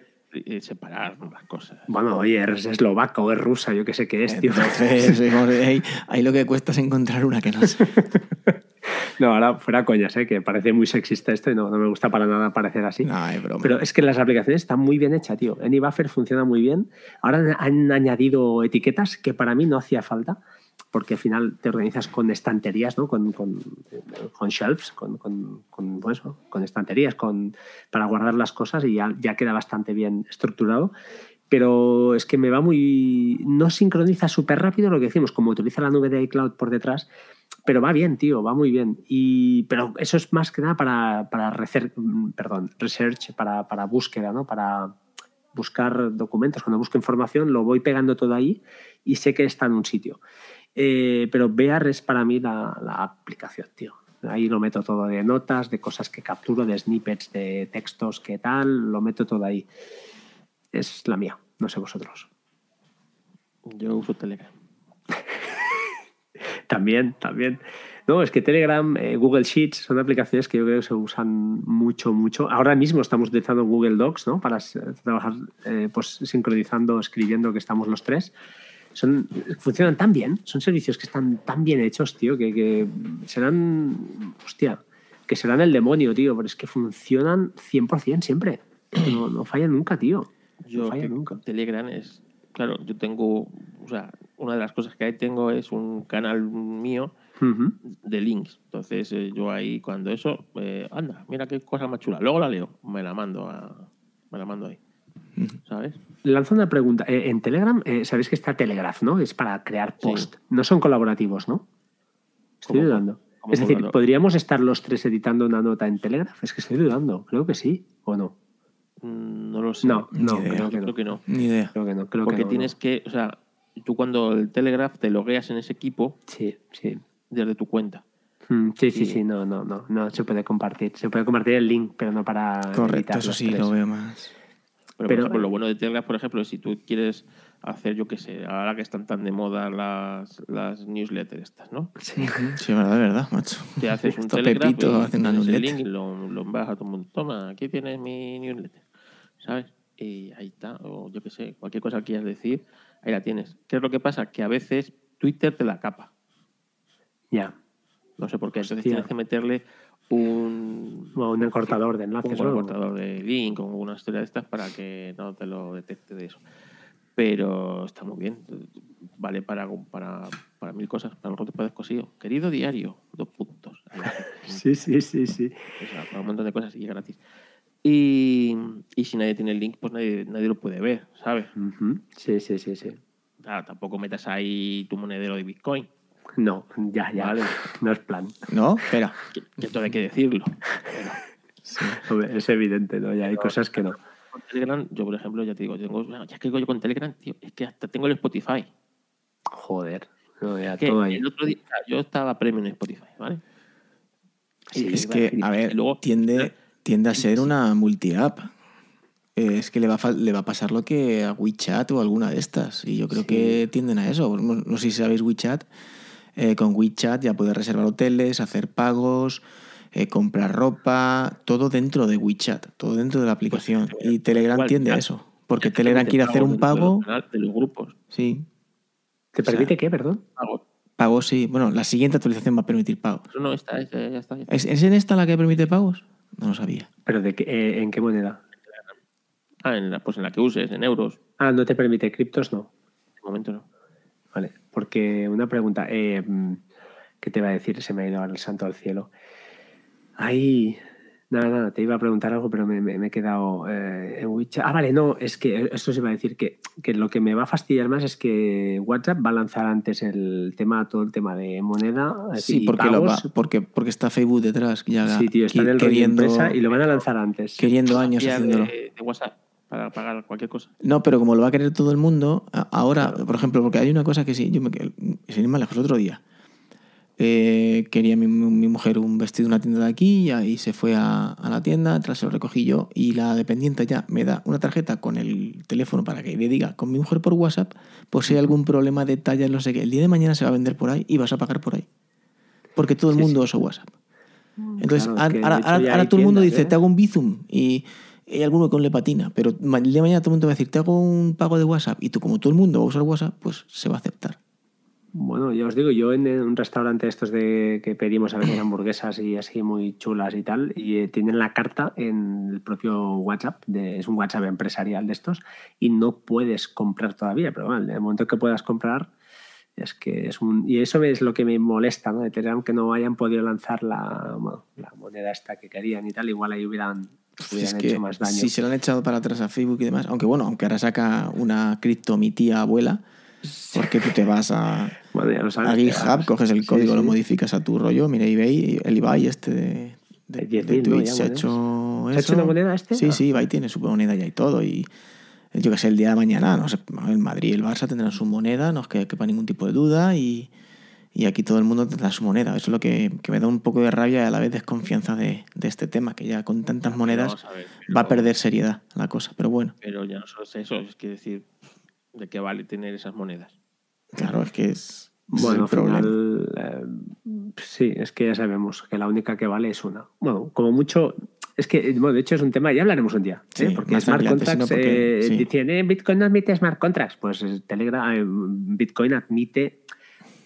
separar las cosas. Bueno, oye, es eslovaca o es rusa, yo qué sé qué es, tío. Entonces, [laughs] ahí, ahí lo que cuesta es encontrar una que no sé. [laughs] No, ahora fuera coñas, ¿eh? que parece muy sexista esto y no, no me gusta para nada parecer así. No, es broma. Pero es que las aplicaciones están muy bien hechas, tío. AnyBuffer funciona muy bien. Ahora han- han añadido etiquetas que para mí no hacía falta, porque al final te organizas con estanterías, ¿no? Con, con, con shelves, con, con, con, pues eso, con estanterías con, para guardar las cosas y ya, ya queda bastante bien estructurado. Pero es que me va muy. No sincroniza súper rápido lo que decimos, como utiliza la nube de iCloud por detrás, pero va bien, tío, va muy bien. Y, pero eso es más que nada para, para mm, perdón, research, para, para búsqueda, ¿no? Para buscar documentos. Cuando busco información, lo voy pegando todo ahí y sé que está en un sitio. Eh, pero Bear es para mí la, la aplicación, tío. Ahí lo meto todo de notas, de cosas que capturo, de snippets de textos, que tal, lo meto todo ahí. Es la mía, no sé vosotros. Yo uso Telegram. [laughs] también, también. No, es que Telegram, eh, Google Sheets son aplicaciones que yo creo que se usan mucho, mucho. Ahora mismo estamos utilizando Google Docs, ¿no? Para trabajar eh, pues, sincronizando, escribiendo que estamos los tres. Son, funcionan tan bien, son servicios que están tan bien hechos, tío, que, que serán, hostia, que serán el demonio, tío, pero es que funcionan 100% siempre. No, no fallan nunca, tío. Yo no fallan nunca. Telegram es, claro, yo tengo, o sea, una de las cosas que ahí tengo es un canal mío de links. Entonces eh, yo ahí cuando eso, eh, anda, mira qué cosa más chula. Luego la leo, me la mando a, me la mando ahí. ¿Sabes? Lanzo una pregunta. Eh, en Telegram, eh, sabéis que está Telegraph, ¿no? Es para crear Sí. post. No son colaborativos, ¿no? Estoy ¿Cómo- dudando. cómo Es decir, ¿podríamos estar los tres editando una nota en Telegraph? Es que estoy dudando. Creo que sí, ¿o no? Mm, No lo sé. No, no, creo que no. creo que no. Ni idea. Creo que no, creo Porque que no, tienes no. que, o sea, tú cuando el Telegraph te logueas en ese equipo Sí, sí. desde tu cuenta. Mm, sí, sí, Sí. sí, no, no, no, no se puede compartir. Se puede compartir el link, pero no para Correcto, eso sí, tres. lo veo más. Pero, Pero- por ejemplo, lo bueno de Telegram, por ejemplo, es si tú quieres hacer, yo qué sé, ahora que están tan de moda las, las newsletters estas, ¿no? Sí. Sí, verdad, verdad, macho. Te haces un Esto Telegram Pepito y hace una el newsletter. link y lo, lo envías a todo el mundo. Toma, aquí tienes mi newsletter, ¿sabes? Y ahí está, o yo qué sé, cualquier cosa que quieras decir, ahí la tienes. ¿Qué es lo que pasa? Que a veces Twitter te la capa. Ya. No sé por qué. Entonces Hostia. tienes que meterle un, O un cortador de un enlaces. ¿no? cortador de link o una historia de estas para que no te lo detecte de eso. Pero está muy bien. Vale para, para, para mil cosas. Para te puedes cosido. Querido diario, dos puntos. [laughs] Sí, sí, sí, sí. O sea, para un montón de cosas y es gratis. Y, y si nadie tiene el link, pues nadie, nadie lo puede ver, ¿sabes? Sí, sí, sí, sí. Claro, tampoco metas ahí tu monedero de Bitcoin. No, ya, ya. Vale. No es plan. ¿No? Espera. Que, que todo hay que decirlo. Pero Hombre, Es evidente, ¿no? Ya hay cosas que no. con Telegram, yo por ejemplo, ya te digo, tengo, bueno, ya que yo con Telegram, tío, es que hasta tengo el Spotify. Joder. No, ya Que todo ahí. el otro día, yo estaba premium en Spotify, ¿vale? Sí, Y es que, a ver, luego- tiende, tiende a ser una multi-app. Eh, Es que le va, a, le va a pasar lo que a WeChat o alguna de estas. Y yo creo Sí. que tienden a eso. No no sé si sabéis WeChat. Eh, con WeChat ya puedes reservar hoteles, hacer pagos, eh, comprar ropa, todo dentro de WeChat, todo dentro de la aplicación. eh, y Telegram igual, tiende a eso. Porque Telegram quiere hacer un pago. De los grupos. Sí, ¿Te o sea, permite qué, perdón? Pagos. pagos sí. Bueno, la siguiente actualización va a permitir pagos. No está, es- ya está. ya está. ¿Es, es en esta la que permite pagos? No lo sabía. ¿Pero de qué, eh, en qué moneda? Ah, en la, pues en la que uses, en euros. Ah, no te permite criptos, no. De momento no. Vale, porque una pregunta, eh, ¿qué te iba a decir? Se me ha ido el santo al cielo. Ay, nada, nada, te iba a preguntar algo, pero me, me- me he quedado eh, en WeChat. Ah, vale, no, es que esto se iba a decir que, que lo que me va a fastidiar más es que WhatsApp va a lanzar antes el tema, todo el tema de moneda. Sí, y porque, lo va- porque, porque está Facebook detrás, ya Sí, tío, está en el rollo empresa y lo van a lanzar antes. queriendo años haciéndolo. de, de WhatsApp para pagar cualquier cosa. No, pero como lo va a querer todo el mundo, ahora, por ejemplo, porque hay una cosa que sí, yo me quedé, sin ir más lejos, otro día. eh, quería mi, mi mujer un vestido de una tienda de aquí y ahí se fue a, a la tienda, tras se lo recogí yo y la dependiente ya me da una tarjeta con el teléfono para que le diga con mi mujer por WhatsApp, por si hay algún problema de talla, no sé qué, el día de mañana se va a vender por ahí y vas a pagar por ahí. Porque todo el Sí, mundo sí. usa WhatsApp. Entonces, Claro, ahora, ahora- todo el mundo dice, ¿eh? te hago un Bizum y hay alguno con le patina, pero el día de mañana todo el mundo va a decir, te hago un pago de WhatsApp y tú como todo el mundo va a usar WhatsApp, pues se va a aceptar. Bueno, ya os digo, yo en un restaurante estos de que pedimos a veces [clears throat] hamburguesas y así muy chulas y tal, y eh, tienen la carta en el propio WhatsApp, de- es un WhatsApp empresarial de estos, y no puedes comprar todavía, pero bueno, en el momento que puedas comprar, es que es un... Y eso es lo que me molesta, ¿no? De Telegram, que no hayan podido lanzar la, bueno, la moneda esta que querían y tal, igual ahí hubieran, hubieran es que hecho más daño. si se lo han echado para atrás a Facebook y demás, aunque bueno, aunque ahora saca una cripto mi tía abuela, porque tú te vas a, [laughs] Bueno, ya lo sabes. a que GitHub, coges el Sí, código, lo modificas a tu rollo, mira eBay, el Ibai este de, de, De 10.000, de ¿no? Twitch se ha hecho ¿Se ha hecho una moneda este? Sí, Ah. sí, Ibai tiene su moneda ya y todo y yo que sé, el día de mañana, no sé, el Madrid y el Barça tendrán su moneda, no es que quepa ningún tipo de duda y, y aquí todo el mundo tendrá su moneda. Eso es lo que, que me da un poco de rabia y a la vez desconfianza de, de este tema, que ya con tantas monedas a ver, va a pero- perder seriedad la cosa. Pero bueno, Pero ya no solo es eso, es que decir, ¿de qué vale tener esas monedas? claro, es que es, es Bueno, el al problema. final, eh, sí, es que ya sabemos que la única que vale es una. Bueno, como mucho, es que, bueno, de hecho es un tema, ya hablaremos un día, ¿eh? Sí, porque más smart adelante, contracts, porque- eh, sí. dicen, "Eh, Bitcoin no admite smart contracts. Pues eh, Telegram, eh, Bitcoin admite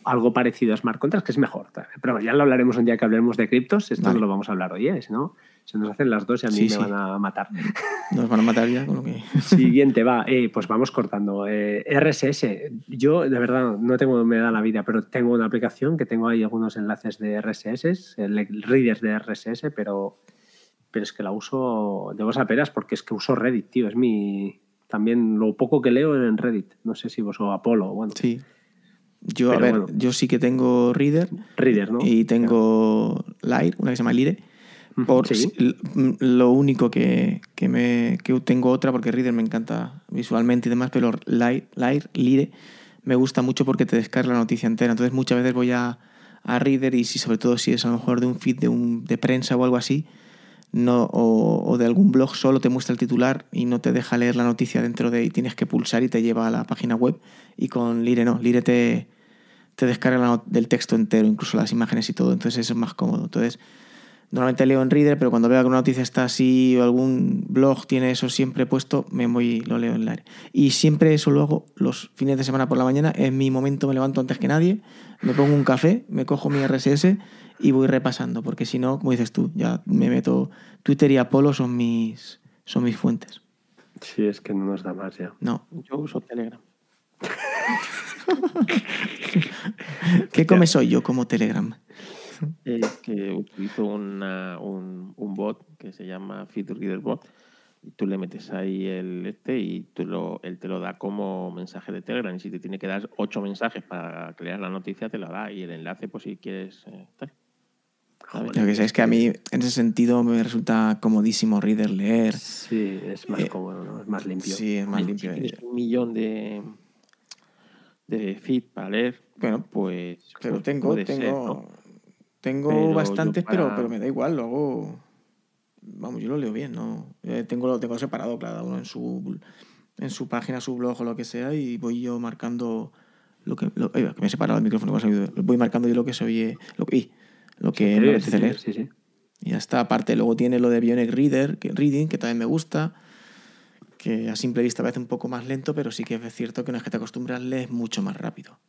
algo parecido a smart contracts, que es mejor. Pero ya lo hablaremos un día que hablaremos de criptos, esto Vale. no lo vamos a hablar hoy, ¿eh? Si no, se nos hacen las dos y a mí Sí, me sí. van a matar. [laughs] Nos van a matar ya con lo que... [laughs] Siguiente, va, eh, pues vamos cortando. Eh, RSS, yo de verdad no tengo me da la vida, pero tengo una aplicación que tengo ahí algunos enlaces de RSS, readers de RSS, pero, pero es que la uso de vos a peras porque es que uso Reddit, tío, es mi también lo poco que leo en Reddit. No sé si vos o Apolo, bueno, Sí. Yo, a ver, bueno. yo sí que tengo Reader Reader, ¿no? y tengo Lyre, una que se llama Lire. Por Sí. lo único que, que me que tengo otra porque Reader me encanta visualmente y demás, pero Lyre, Lyre, Lire me gusta mucho porque te descarga la noticia entera. Entonces muchas veces voy a, a Reader y si sobre todo si es a lo mejor de un feed de un de prensa o algo así, no o, de algún blog solo te muestra el titular y no te deja leer la noticia dentro de y tienes que pulsar y te lleva a la página web y con Lire no, Lire te descarga del texto entero, incluso las imágenes y todo, entonces eso es más cómodo. Entonces, normalmente leo en Reader, pero cuando veo que una noticia está así o algún blog tiene eso siempre puesto, me voy y lo leo en Lyre. Y siempre eso lo hago los fines de semana por la mañana, en mi momento me levanto antes que nadie, me pongo un café, me cojo mi RSS y voy repasando, porque si no, como dices tú, ya me meto Twitter y Apolo son mis son mis fuentes. Sí, es que no nos da más ya. No. Yo uso Telegram. ¿Qué come soy yo como Telegram? Es que utilizo una- un, un bot que se llama FeedReader Bot. Tú le metes ahí el este y tú lo, él te lo da como mensaje de Telegram. Y si te tiene que dar ocho mensajes para crear la noticia, te la da. Y el enlace, pues si quieres. eh, tal. Que sé es que a mí en ese sentido me resulta comodísimo Reader leer. Sí, es más Eh, cómodo, ¿no? es más limpio. Sí, es más Si limpio. tienes un millón de, de feed para leer, Bueno, pues. pero pues tengo, puede tengo, ser, ¿no? tengo Pero bastantes, pero, para- pero me da igual, lo hago. Vamos, yo lo leo bien, ¿no? Eh, tengo, lo tengo separado cada uno en su, en su página, su blog o lo que sea, y voy yo marcando lo que. Lo, ay, que me he separado el micrófono, voy marcando yo lo que se oye, lo que, y, lo que Sí, me apetece sí, leer. sí. Y ya está. Aparte, luego tiene lo de Bionic Reader, que, Reading, que también me gusta. Que a simple vista parece un poco más lento, pero sí que es cierto que una vez que te acostumbras, lees mucho más rápido.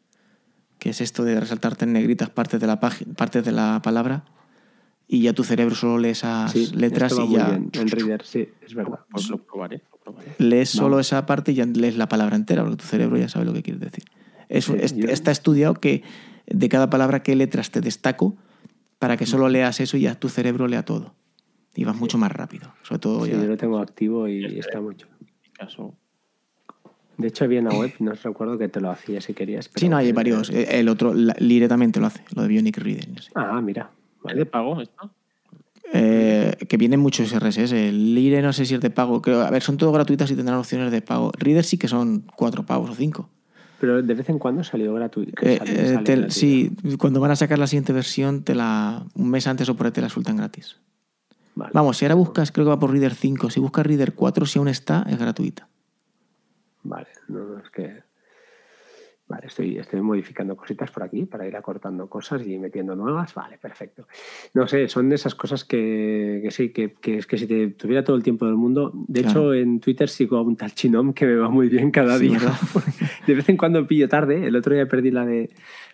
Que es esto de resaltarte en negritas partes de la, partes de la palabra y ya tu cerebro solo lee esas Sí, letras esto va y muy ya bien. En Reader, sí, es verdad. Pues lo probaré. Lo probaré. lees solo esa parte y ya lees la palabra entera, porque tu cerebro ya sabe lo que quieres decir. Es, Sí, es- yo- Está estudiado que de cada palabra qué letras te destaco para que solo leas eso y ya tu cerebro lea todo. Y vas mucho más rápido. Sobre todo Sí, ya- yo lo tengo activo y Este- está mucho. Caso, De hecho, había una [clears throat] web, no os recuerdo que te lo hacía si querías. Sí, pero- no, hay varios. El otro, Lire también te lo hace, lo de Bionic Reading. sí. Ah, mira. ¿Es de pago esto? Eh, que vienen muchos RSS. Lire no sé si es de pago. Creo, a ver, son todos gratuitas y tendrán opciones de pago. Reader sí que son cuatro pavos o cinco. Pero de vez en cuando salió gratuito. Eh, eh, sí, cuando van a sacar la siguiente versión, te la un mes antes o por ahí te la sueltan gratis. Vale. Vamos, si ahora buscas, creo que va por Reader 5. Si buscas Reader 4, si aún está, es gratuita. Vale, no, no, es que. Vale, estoy, estoy modificando cositas por aquí para ir acortando cosas y metiendo nuevas. Vale, perfecto. No sé, son de esas cosas que, que sí, que, que es que si te tuviera todo el tiempo del mundo. De Claro. hecho, en Twitter sigo a un tal Chinom que me va muy bien cada Sí, día. [laughs] de vez en cuando pillo tarde. El otro día perdí la de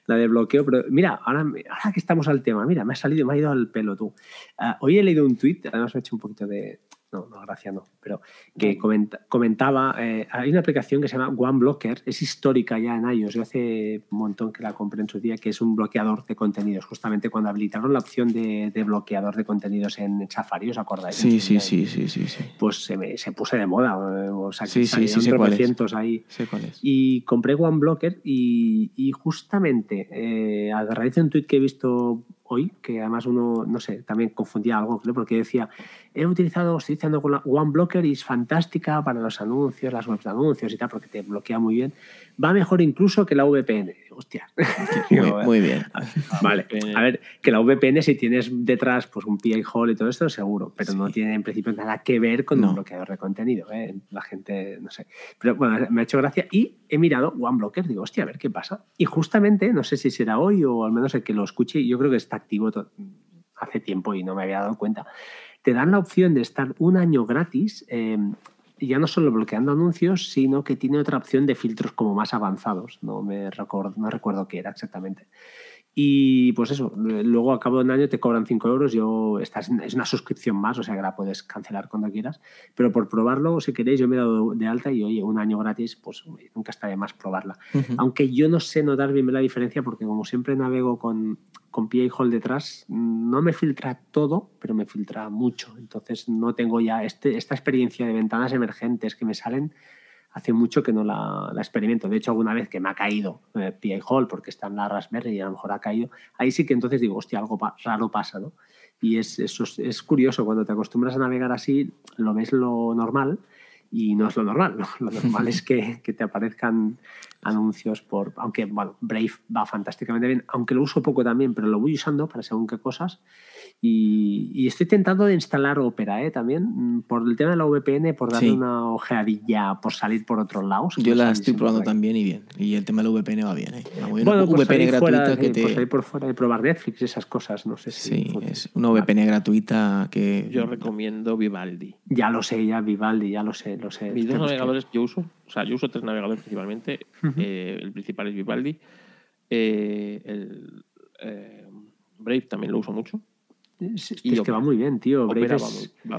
la de bloqueo, pero mira, ahora, ahora que estamos al tema, mira, me ha salido, me ha ido al pelo tú. Ah, hoy he leído un tuit, además me he hecho un poquito de. No, no, gracia no, pero que comenta- comentaba, eh, hay una aplicación que se llama OneBlocker, es histórica ya en iOS, yo hace un montón que la compré en su día, que es un bloqueador de contenidos, justamente cuando habilitaron la opción de, de bloqueador de contenidos en Safari, ¿os acordáis? Sí, sí, sí, sí, sí, sí. Pues se, me, se puso de moda, eh, o sea, Sí, sí, sí, salieron sé cuál es. tropecientos ahí. Sé cuál es. Y compré OneBlocker y, y justamente eh, a raíz de un tuit que he visto hoy, que además uno, no sé, también confundía algo, creo, porque decía, he utilizado, estoy utilizando con la OneBlocker y es fantástica para los anuncios, las webs de anuncios y tal, porque te bloquea muy bien. Va mejor incluso que la VPN. hostia. [laughs] Muy, muy bien. [laughs] Vale, a ver, que la VPN si tienes detrás pues un PI hole y todo esto, seguro, pero no tiene en principio nada que ver con un bloqueador de contenido. ¿eh? La gente, no sé. Pero bueno, me ha hecho gracia y he mirado OneBlocker, digo, hostia, a ver qué pasa. Y justamente, no sé si será hoy o al menos el que lo escuche, yo creo que está activo hace tiempo y no me había dado cuenta. Te dan la opción de estar un año gratis. Eh, ya no solo bloqueando anuncios, sino que tiene otra opción de filtros como más avanzados. No me recuerdo, no recuerdo qué era exactamente. Y pues eso, luego a cabo de un año te cobran 5 euros, yo, esta es una suscripción más, o sea que la puedes cancelar cuando quieras, pero por probarlo, si queréis, yo me he dado de alta y oye, un año gratis, pues nunca estaría más probarla. Aunque yo no sé notar bien la diferencia porque como siempre navego con, con PA Hall detrás, no me filtra todo, pero me filtra mucho. Entonces no tengo ya este, esta experiencia de ventanas emergentes que me salen hace mucho que no la, experimento. De hecho, alguna vez que me ha caído eh, PI Hall porque está en la Raspberry y a lo mejor ha caído, ahí sí que entonces digo, hostia, algo raro pasa, ¿no? Y es, eso es, curioso, cuando te acostumbras a navegar así, lo ves lo normal y no es lo normal. Lo normal es que, que, te aparezcan anuncios por. Aunque, bueno, Brave va fantásticamente bien, aunque lo uso poco también, pero lo voy usando para según qué cosas. Y, estoy tentando de instalar Opera ¿eh? también, mm, por el tema de la VPN, por darle una ojeadilla, por salir por otros lados. Yo la estoy probando también y bien. Y el tema de la VPN va bien. ¿eh? Bueno, una VPN gratuita que te. Por salir por fuera de probar Netflix, esas cosas, no sé si. Sí, es una VPN gratuita que. Yo recomiendo Vivaldi. Ya lo sé, ya Vivaldi, ya lo sé, lo sé. Mis dos navegadores que yo uso, o sea, yo uso tres navegadores principalmente. Eh, el principal es Vivaldi. Eh, el Brave también lo uso mucho. Es, que va muy bien, tío. Brave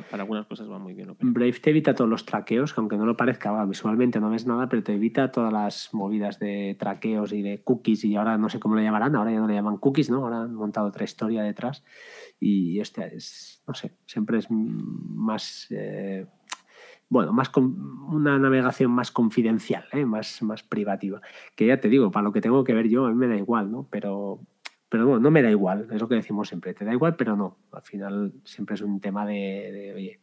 para algunas cosas va muy bien. Brave te evita todos los traqueos, que aunque no lo parezca, visualmente no ves nada, pero te evita todas las movidas de traqueos y de cookies. Y ahora no sé cómo lo llamarán, ahora ya no le llaman cookies, ¿no? Ahora han montado otra historia detrás. Y este es, no sé, siempre es más. Eh, bueno, más una navegación más confidencial, ¿eh? más, más privativa. Que ya te digo, para lo que tengo que ver yo, a mí me da igual, ¿no? Pero, pero bueno, no me da igual, es lo que decimos siempre, te da igual, pero no. Al final siempre es un tema de, oye.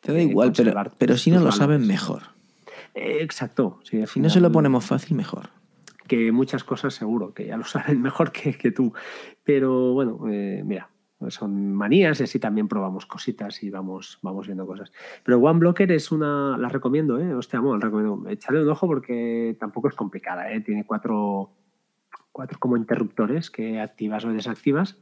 Te da igual, pero, pero si no lo saben, mejor. Eh, exacto. si no se lo ponemos fácil, mejor. Que muchas cosas seguro, que ya lo saben [laughs] mejor que, que tú. Pero bueno, eh, mira, son manías y así también probamos cositas y vamos, vamos viendo cosas. Pero OneBlocker es una, la recomiendo, ¿eh? Hostia, bueno, la recomiendo. Echarle un ojo porque tampoco es complicada, ¿eh? Tiene cuatro, cuatro como interruptores que activas o desactivas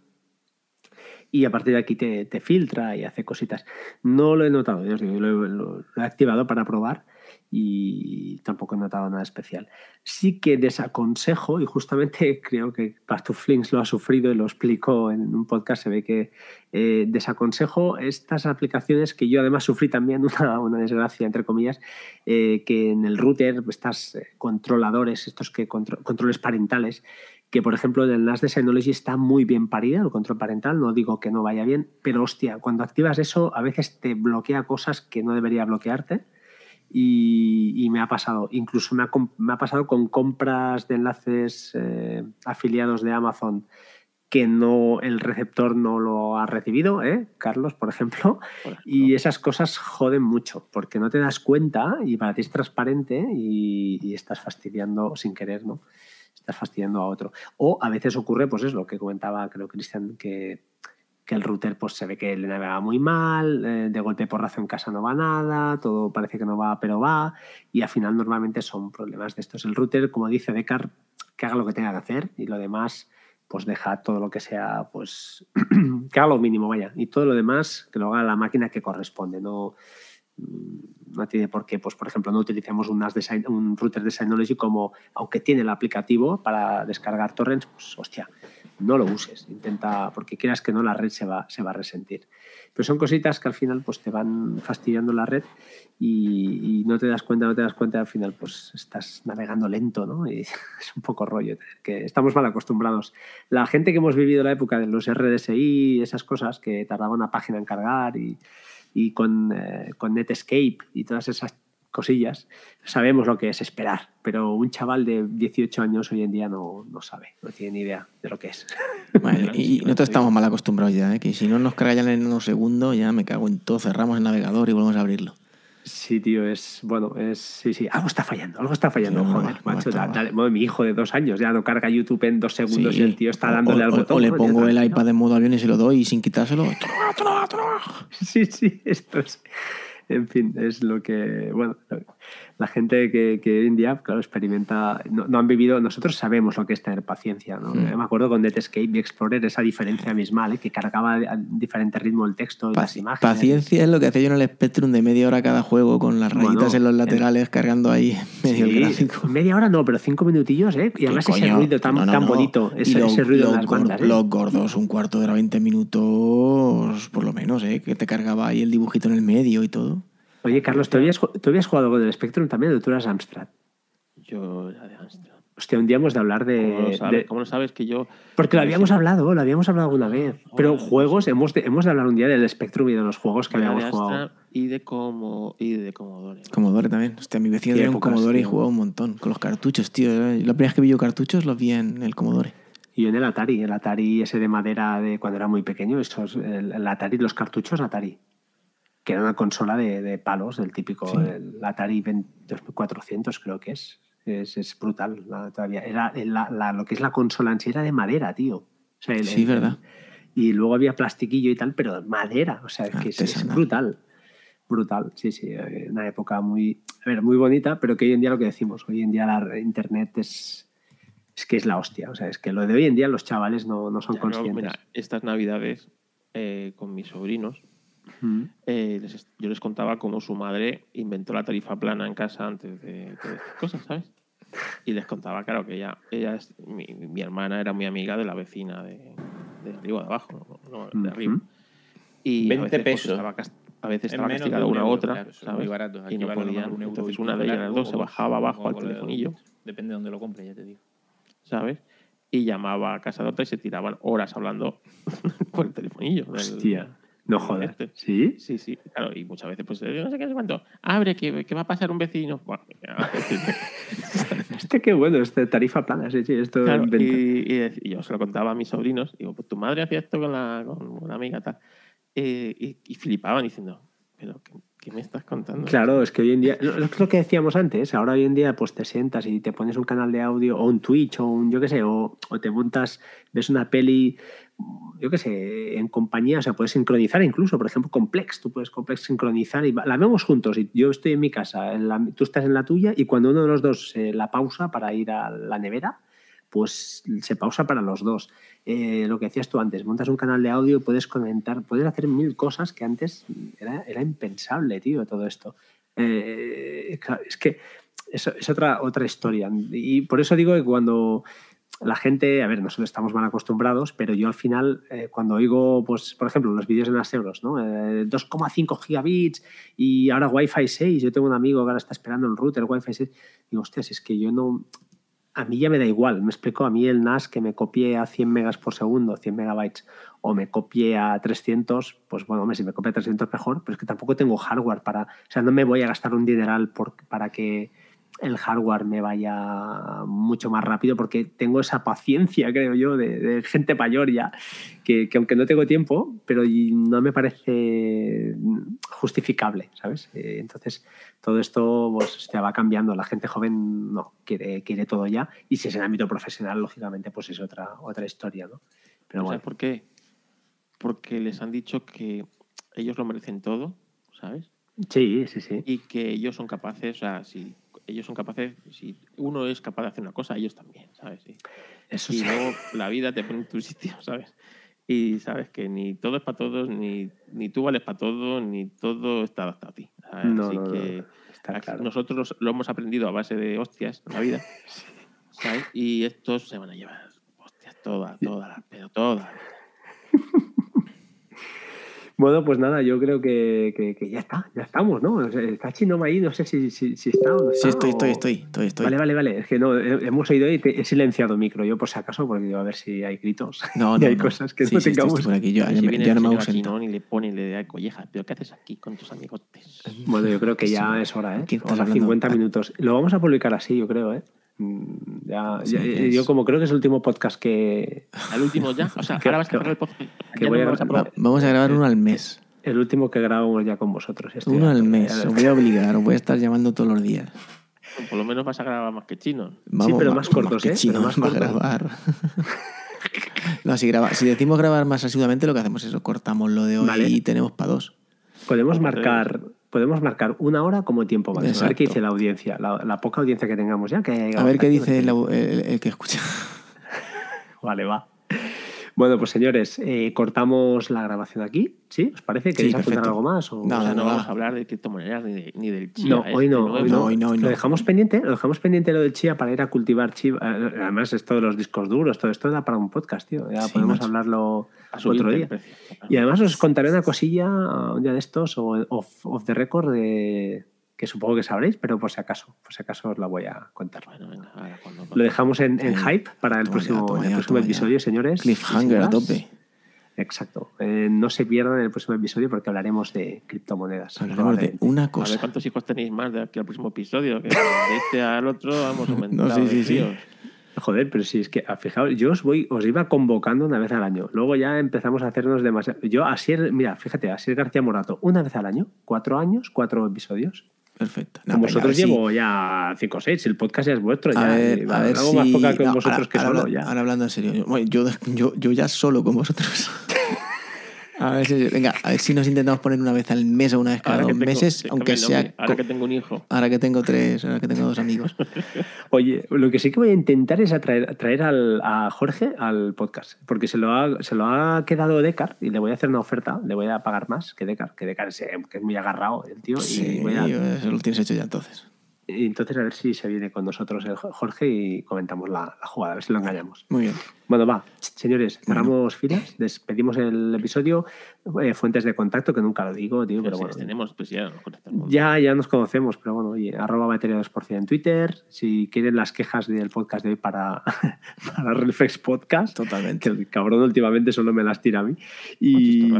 y a partir de aquí te, filtra y hace cositas. No lo he notado, yo digo, lo, he activado para probar y tampoco he notado nada especial. Sí que desaconsejo, y justamente [laughs] creo que Flings lo ha sufrido y lo explicó en un podcast, se ve que eh, desaconsejo estas aplicaciones que yo además sufrí también [laughs] una, una desgracia, entre comillas, eh, que en el router, estas eh, controladores, estos que controles parentales, que por ejemplo en el NAS de Synology está muy bien parida, el control parental, no digo que no vaya bien, pero hostia, cuando activas eso a veces te bloquea cosas que no debería bloquearte y, me ha pasado, incluso me ha, pasado con compras de enlaces eh, afiliados de Amazon que no el receptor no lo ha recibido, ¿eh? Carlos, por ejemplo, y esas cosas joden mucho porque no te das cuenta y para ti es transparente y, y estás fastidiando sin querer, ¿no? estás fastidiando a otro. O a veces ocurre, pues es lo que comentaba, creo, Cristian, que, que, el router pues se ve que le navega muy mal, eh, de golpe por razón en casa no va nada, todo parece que no va, pero va, y al final normalmente son problemas de estos. El router, como dice Decar, que haga lo que tenga que hacer y lo demás pues deja todo lo que sea, pues [clears throat] que haga lo mínimo, vaya, y todo lo demás que lo haga la máquina que corresponde, no Mm, no tiene por qué, pues por ejemplo, no utilicemos un, un router de Synology como, aunque tiene el aplicativo para descargar torrents, pues hostia, no lo uses, intenta, porque quieras que no, la red se va, se va a resentir. Pero son cositas que al final pues te van fastidiando la red y, no te das cuenta, no te das cuenta, al final pues estás navegando lento, ¿no? Y [laughs] es un poco rollo, que estamos mal acostumbrados. La gente que hemos vivido la época de los RDSI, esas cosas que tardaba una página en cargar y con, eh, con Netscape y todas esas cosillas, sabemos lo que es esperar, pero un chaval de 18 años hoy en día no, no sabe, no tiene ni idea de lo que es. [laughs] y nosotros estamos mal acostumbrados ya, ¿eh? que si no nos cargan en unos segundos, ya me cago en todo, cerramos el navegador y volvemos a abrirlo. Sí, tío, es. Bueno, es. Sí, sí. Algo está fallando, algo está fallando. Sí, joder, no, macho. no dale- bueno, mi hijo de dos años ya no carga YouTube en dos segundos Sí. y el tío está dándole o, al o- botón. o le ¿no? pongo el iPad en modo avión y se lo doy y sin quitárselo. [laughs] Sí, sí, esto es. En fin, es lo que. Bueno, la gente que, que hoy en día, claro, experimenta. No, no han vivido. Nosotros sabemos lo que es tener paciencia, ¿no? Mm. Yo me acuerdo con Netscape y Explorer esa diferencia abismal, ¿eh? que cargaba a diferente ritmo el texto y las imágenes. Paciencia es lo que hacía yo en el Spectrum de media hora cada juego con las Bueno, rayitas en los el- laterales cargando ahí medio el Sí, gráfico. media hora no, pero cinco minutillos, ¿eh? Y ¿Qué además ese ruido tan, No, no, tan bonito, ese, lo- ese ruido en las bandas. ¿eh? Los gordos, un cuarto de hora, 20 minutos, por lo menos, ¿eh? Que te cargaba ahí el dibujito en el medio y todo. Oye, Carlos, ¿tú habías, tú habías jugado con el Spectrum también o tú eras Amstrad? Yo era de Amstrad. Hostia, un día hemos de hablar de... ¿Cómo lo sabes? de- ¿Cómo lo sabes que yo.? Porque lo habíamos sí- hablado, lo habíamos hablado alguna vez. Pero Joder, juegos, sí. hemos de, hemos de hablar un día del Spectrum y de los juegos que de habíamos jugado. Y de, como, y de Commodore. Commodore también. Hostia, mi vecino tenía un Commodore y jugaba un montón. Con los cartuchos, tío. La primera vez que vi yo cartuchos los vi en el Commodore. Y en el Atari, el Atari ese de madera de cuando era muy pequeño, esos, el, el Atari, los cartuchos Atari. Que era una consola de, de palos, el típico, Sí. el Atari 20 2400 creo que es. Es, es brutal la- todavía. Era la- la- lo que es la consola en sí era de madera, tío. O sea, el- Sí, el- verdad. Y luego había plastiquillo y tal, pero madera. O sea, es que es, brutal. Brutal, sí, sí. eh, Una época muy, a ver, muy bonita, pero que hoy en día lo que decimos, hoy en día la internet es, es que es la hostia. O sea, es que lo de hoy en día los chavales no, no son Ya, no, conscientes. mira, estas navidades eh, con mis sobrinos, Mm. eh, les yo les contaba cómo su madre inventó la tarifa plana en casa antes de, de estas cosas, ¿sabes? Y les contaba, claro, que ella, ella es, mi, mi hermana era muy amiga de la vecina de, de arriba, de abajo, no, no, de arriba. Ujú. Y 20 a veces, pues, pesos. estaba cas- a veces Es estaba castigada una euro, otra, claro, ¿sabes? muy baratos. Aquí y no vale podían. un euro Entonces una de ellas, las dos, se bajaba abajo al telefonillo, Depende de dónde lo compre, ya te digo. ¿sabes? Y llamaba a casa de otra y se tiraban horas hablando [laughs] por el telefonillo. del- Hostia, no joder. este. ¿Sí? Sí, sí, claro, y muchas veces, pues, no sé qué, no sé cuánto. Abre, que, que va a pasar un vecino. Bueno, [laughs] Este [laughs] qué bueno, este tarifa plana, sí, sí, esto claro, y yo se lo contaba a mis sobrinos. Digo, pues tu madre hacía esto con, la, con una amiga tal. Eh, y, y flipaban diciendo, pero ¿qué, me estás contando? Claro, es que hoy en día, lo- que decíamos antes, ahora hoy en día pues te sientas y te pones un canal de audio o un Twitch o un, yo qué sé, o, te montas, ves una peli, yo qué sé, en compañía, o sea, puedes sincronizar incluso, por ejemplo, Complex, tú puedes Complex sincronizar y la vemos juntos y yo estoy en mi casa, en tú estás en la tuya y cuando uno de los dos eh, la pausa para ir a la nevera, pues se pausa para los dos. Eh, lo que decías tú antes, montas un canal de audio, puedes comentar, puedes hacer mil cosas que antes era, impensable, tío, todo esto. Eh, claro, es que eso es otra, otra historia. Y por eso digo que cuando la gente, a ver, nosotros estamos mal acostumbrados, pero yo al final, eh, cuando oigo, pues, por ejemplo, los vídeos en las euros, ¿no? Eh, 2,5 gigabits y ahora Wi-Fi 6, yo tengo un amigo que ahora está esperando el router Wi-Fi 6, digo, hostias, es que yo no, a mí ya me da igual, me explico, a mí el NAS que me copie a 100 megas por segundo, 100 megabytes, o me copie a 300, pues bueno, hombre, si me copia a 300 mejor, pero es que tampoco tengo hardware para, o sea, no me voy a gastar un dineral por, para que el hardware me vaya mucho más rápido porque tengo esa paciencia, creo yo, de, de gente mayor ya, que, que aunque no tengo tiempo, pero no me parece justificable, ¿sabes? Eh, entonces, todo esto pues, hostia, va cambiando. La gente joven no, quiere, quiere todo ya. Y si es en ámbito profesional, lógicamente, pues es otra, otra historia, ¿no? Pero ¿Sabes bueno, por qué? Porque les han dicho que ellos lo merecen todo, ¿sabes? sí, sí, sí. Y que ellos son capaces, o sea, si ellos son capaces, si uno es capaz de hacer una cosa, ellos también, ¿sabes? Y, Eso y sí. luego la vida te pone en tu sitio, [laughs] ¿sabes? Y sabes que ni todo es para todos, ni, ni tú vales para todo, ni todo está adaptado a ti. ¿sabes? No, Así no, que claro. nosotros lo hemos aprendido a base de hostias en la vida, [laughs] ¿sabes? Y estos se van a llevar hostias todas, todas, pero todas. Bueno, pues nada, yo creo que, que- que ya está, ya estamos, ¿no? O sea, está Chinoma ahí, no sé si, si, si está o no está. Sí, estoy, o- estoy, estoy, estoy, estoy. Vale, vale, vale. Es que no, he- hemos oído y te- he silenciado micro yo por si acaso, porque digo, a ver si hay gritos. [laughs] No, y no, hay no. cosas que Sí, no sí, estoy- tengamos. estoy por aquí. Yo, ya, si me- ya el no me ausento. Aquinón y le pone y le da collejas. ¿Pero qué haces aquí con tus amigotes? Bueno, yo creo que Sí. ya es hora, ¿eh? ¿Quién estás Hora hablando? 50 Ah. minutos. Lo vamos a publicar así, yo creo, ¿eh? Mm, Ya, Sí, ya- que yo como creo que es el último podcast que... Al último ya. O sea, [laughs] Que- ahora vas a cerrar el podcast. que voy no a- vas a probar. vamos a grabar uno al mes. el último que grabamos ya con vosotros. Uno al mes. Os voy a obligar, os voy a estar llamando todos los días. Por lo menos vas a grabar más que chino. pero va- más cortos, que ¿eh? chinos Pero más grabar. [laughs] no, si, graba- si decimos grabar más asiduamente, lo que hacemos es eso, cortamos lo de hoy Vale. y tenemos para dos. Podemos Vamos marcar, podemos marcar una hora como tiempo máximo. A ver qué dice la audiencia, la, la poca audiencia que tengamos ya. Que A ver qué dice el, el- el que escucha. [laughs] Vale, va. Bueno, pues señores, eh, cortamos la grabación aquí. ¿Sí? ¿Os parece? ¿Queréis apuntar perfecto. algo más? o- No, O sea, no va. vamos a hablar de criptomonedas ni, de- ni del chía. No, este hoy no, hoy no. Hoy no, hoy. Lo dejamos pendiente, lo dejamos pendiente lo del chía para ir a cultivar chía. Eh, Además, esto de los discos duros, todo esto da para un podcast, tío. Ya Sí, podemos macho. hablarlo otro día. precio. Y además os contaré una cosilla uh, un día de estos o off, off the record de, que supongo que sabréis, pero por si acaso, por si acaso os la voy a contar. Bueno, venga, ahora cuando... Lo dejamos en, en Sí. hype para el Toma ya, próximo, toma el ya, próximo toma ya. episodio, señores. Cliffhanger a tope. Exacto. Eh, no se pierdan el próximo episodio porque hablaremos de criptomonedas. Hablaremos de una A ver cosa. cuántos hijos tenéis más de aquí al próximo episodio. Que de este al otro vamos [laughs] aumentando. sí, sí, sí. tíos. Joder, pero si es que, ah, fijaos, yo os voy, os iba convocando una vez al año. Luego ya empezamos a hacernos demasiado. Yo, Asier, mira, fíjate, Asier García Morato, una vez al año, cuatro años, cuatro episodios. Perfecto. No, Con venga, vosotros si- llevo ya cinco o seis, el podcast ya es vuestro. A ya, ver, a ver hago si... más poca con no, vosotros ahora- que ahora solo ya. Ahora hablando en serio. Yo, yo, yo ya solo con vosotros. A ver si, venga, a ver si nos intentamos poner una vez al mes o una vez cada Ahora dos tengo- meses, que aunque sea... Ahora que tengo un hijo. Ahora que tengo tres, ahora que tengo dos amigos. [laughs] Oye, lo que sí que voy a intentar es atraer, traer al, a Jorge al podcast, porque se lo, ha, se lo ha quedado Decar y le voy a hacer una oferta, le voy a pagar más que Decar, que Decar es, que es muy agarrado el tío. Sí, y voy a- eso lo tienes hecho ya entonces. Entonces a ver si se viene con nosotros el Jorge y comentamos la, la jugada, a ver si lo engañamos. Muy bien. Bueno, va, señores, Bueno. cerramos filas, despedimos el episodio. Eh, fuentes de contacto, que nunca lo digo, tío, pero Pero si bueno. les tenemos, pues ya nos conectamos. Ya, ya nos conocemos, pero bueno, oye, arroba batería 2% en Twitter. Si quieren las quejas del podcast de hoy para, [laughs] para Reflex Podcast, que Totalmente. el cabrón últimamente solo me las tira a mí. Y...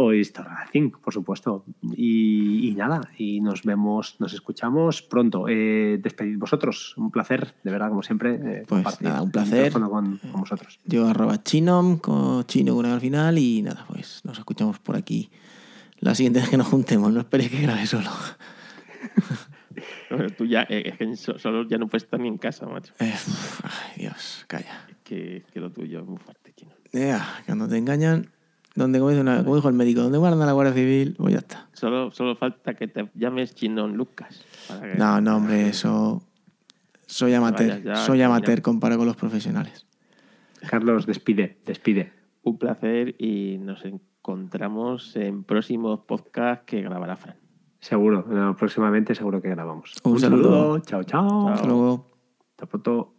O Racing, por supuesto. Y, y nada, y nos vemos, nos escuchamos pronto. Eh, despedid vosotros, un placer, de verdad, como siempre. eh, Pues nada, un placer. Con, con vosotros. Yo arroba chinom, con chino con al final y nada, pues nos escuchamos por aquí. La siguiente vez que nos juntemos, no esperéis que grabe solo. [laughs] Tú ya, eh, es que so- solo ya no puedes estar ni en casa, macho. Eh, uf, ay, Dios, calla. Es que, que lo tuyo es muy fuerte, chino. Ya, cuando te engañan, donde, como, dice una- como dijo el médico, donde guardan a la Guardia Civil, pues ya está. Solo, solo falta que te llames Chinón Lucas. para que- No, no, hombre, eso. Soy amateur. ya, soy amateur comparado con los profesionales. Carlos, despide, despide. Un placer y nos encontramos en próximos podcasts que grabará Fran. Seguro, no, próximamente seguro que grabamos. Un saludo. Chao, chao. Hasta luego. Hasta pronto.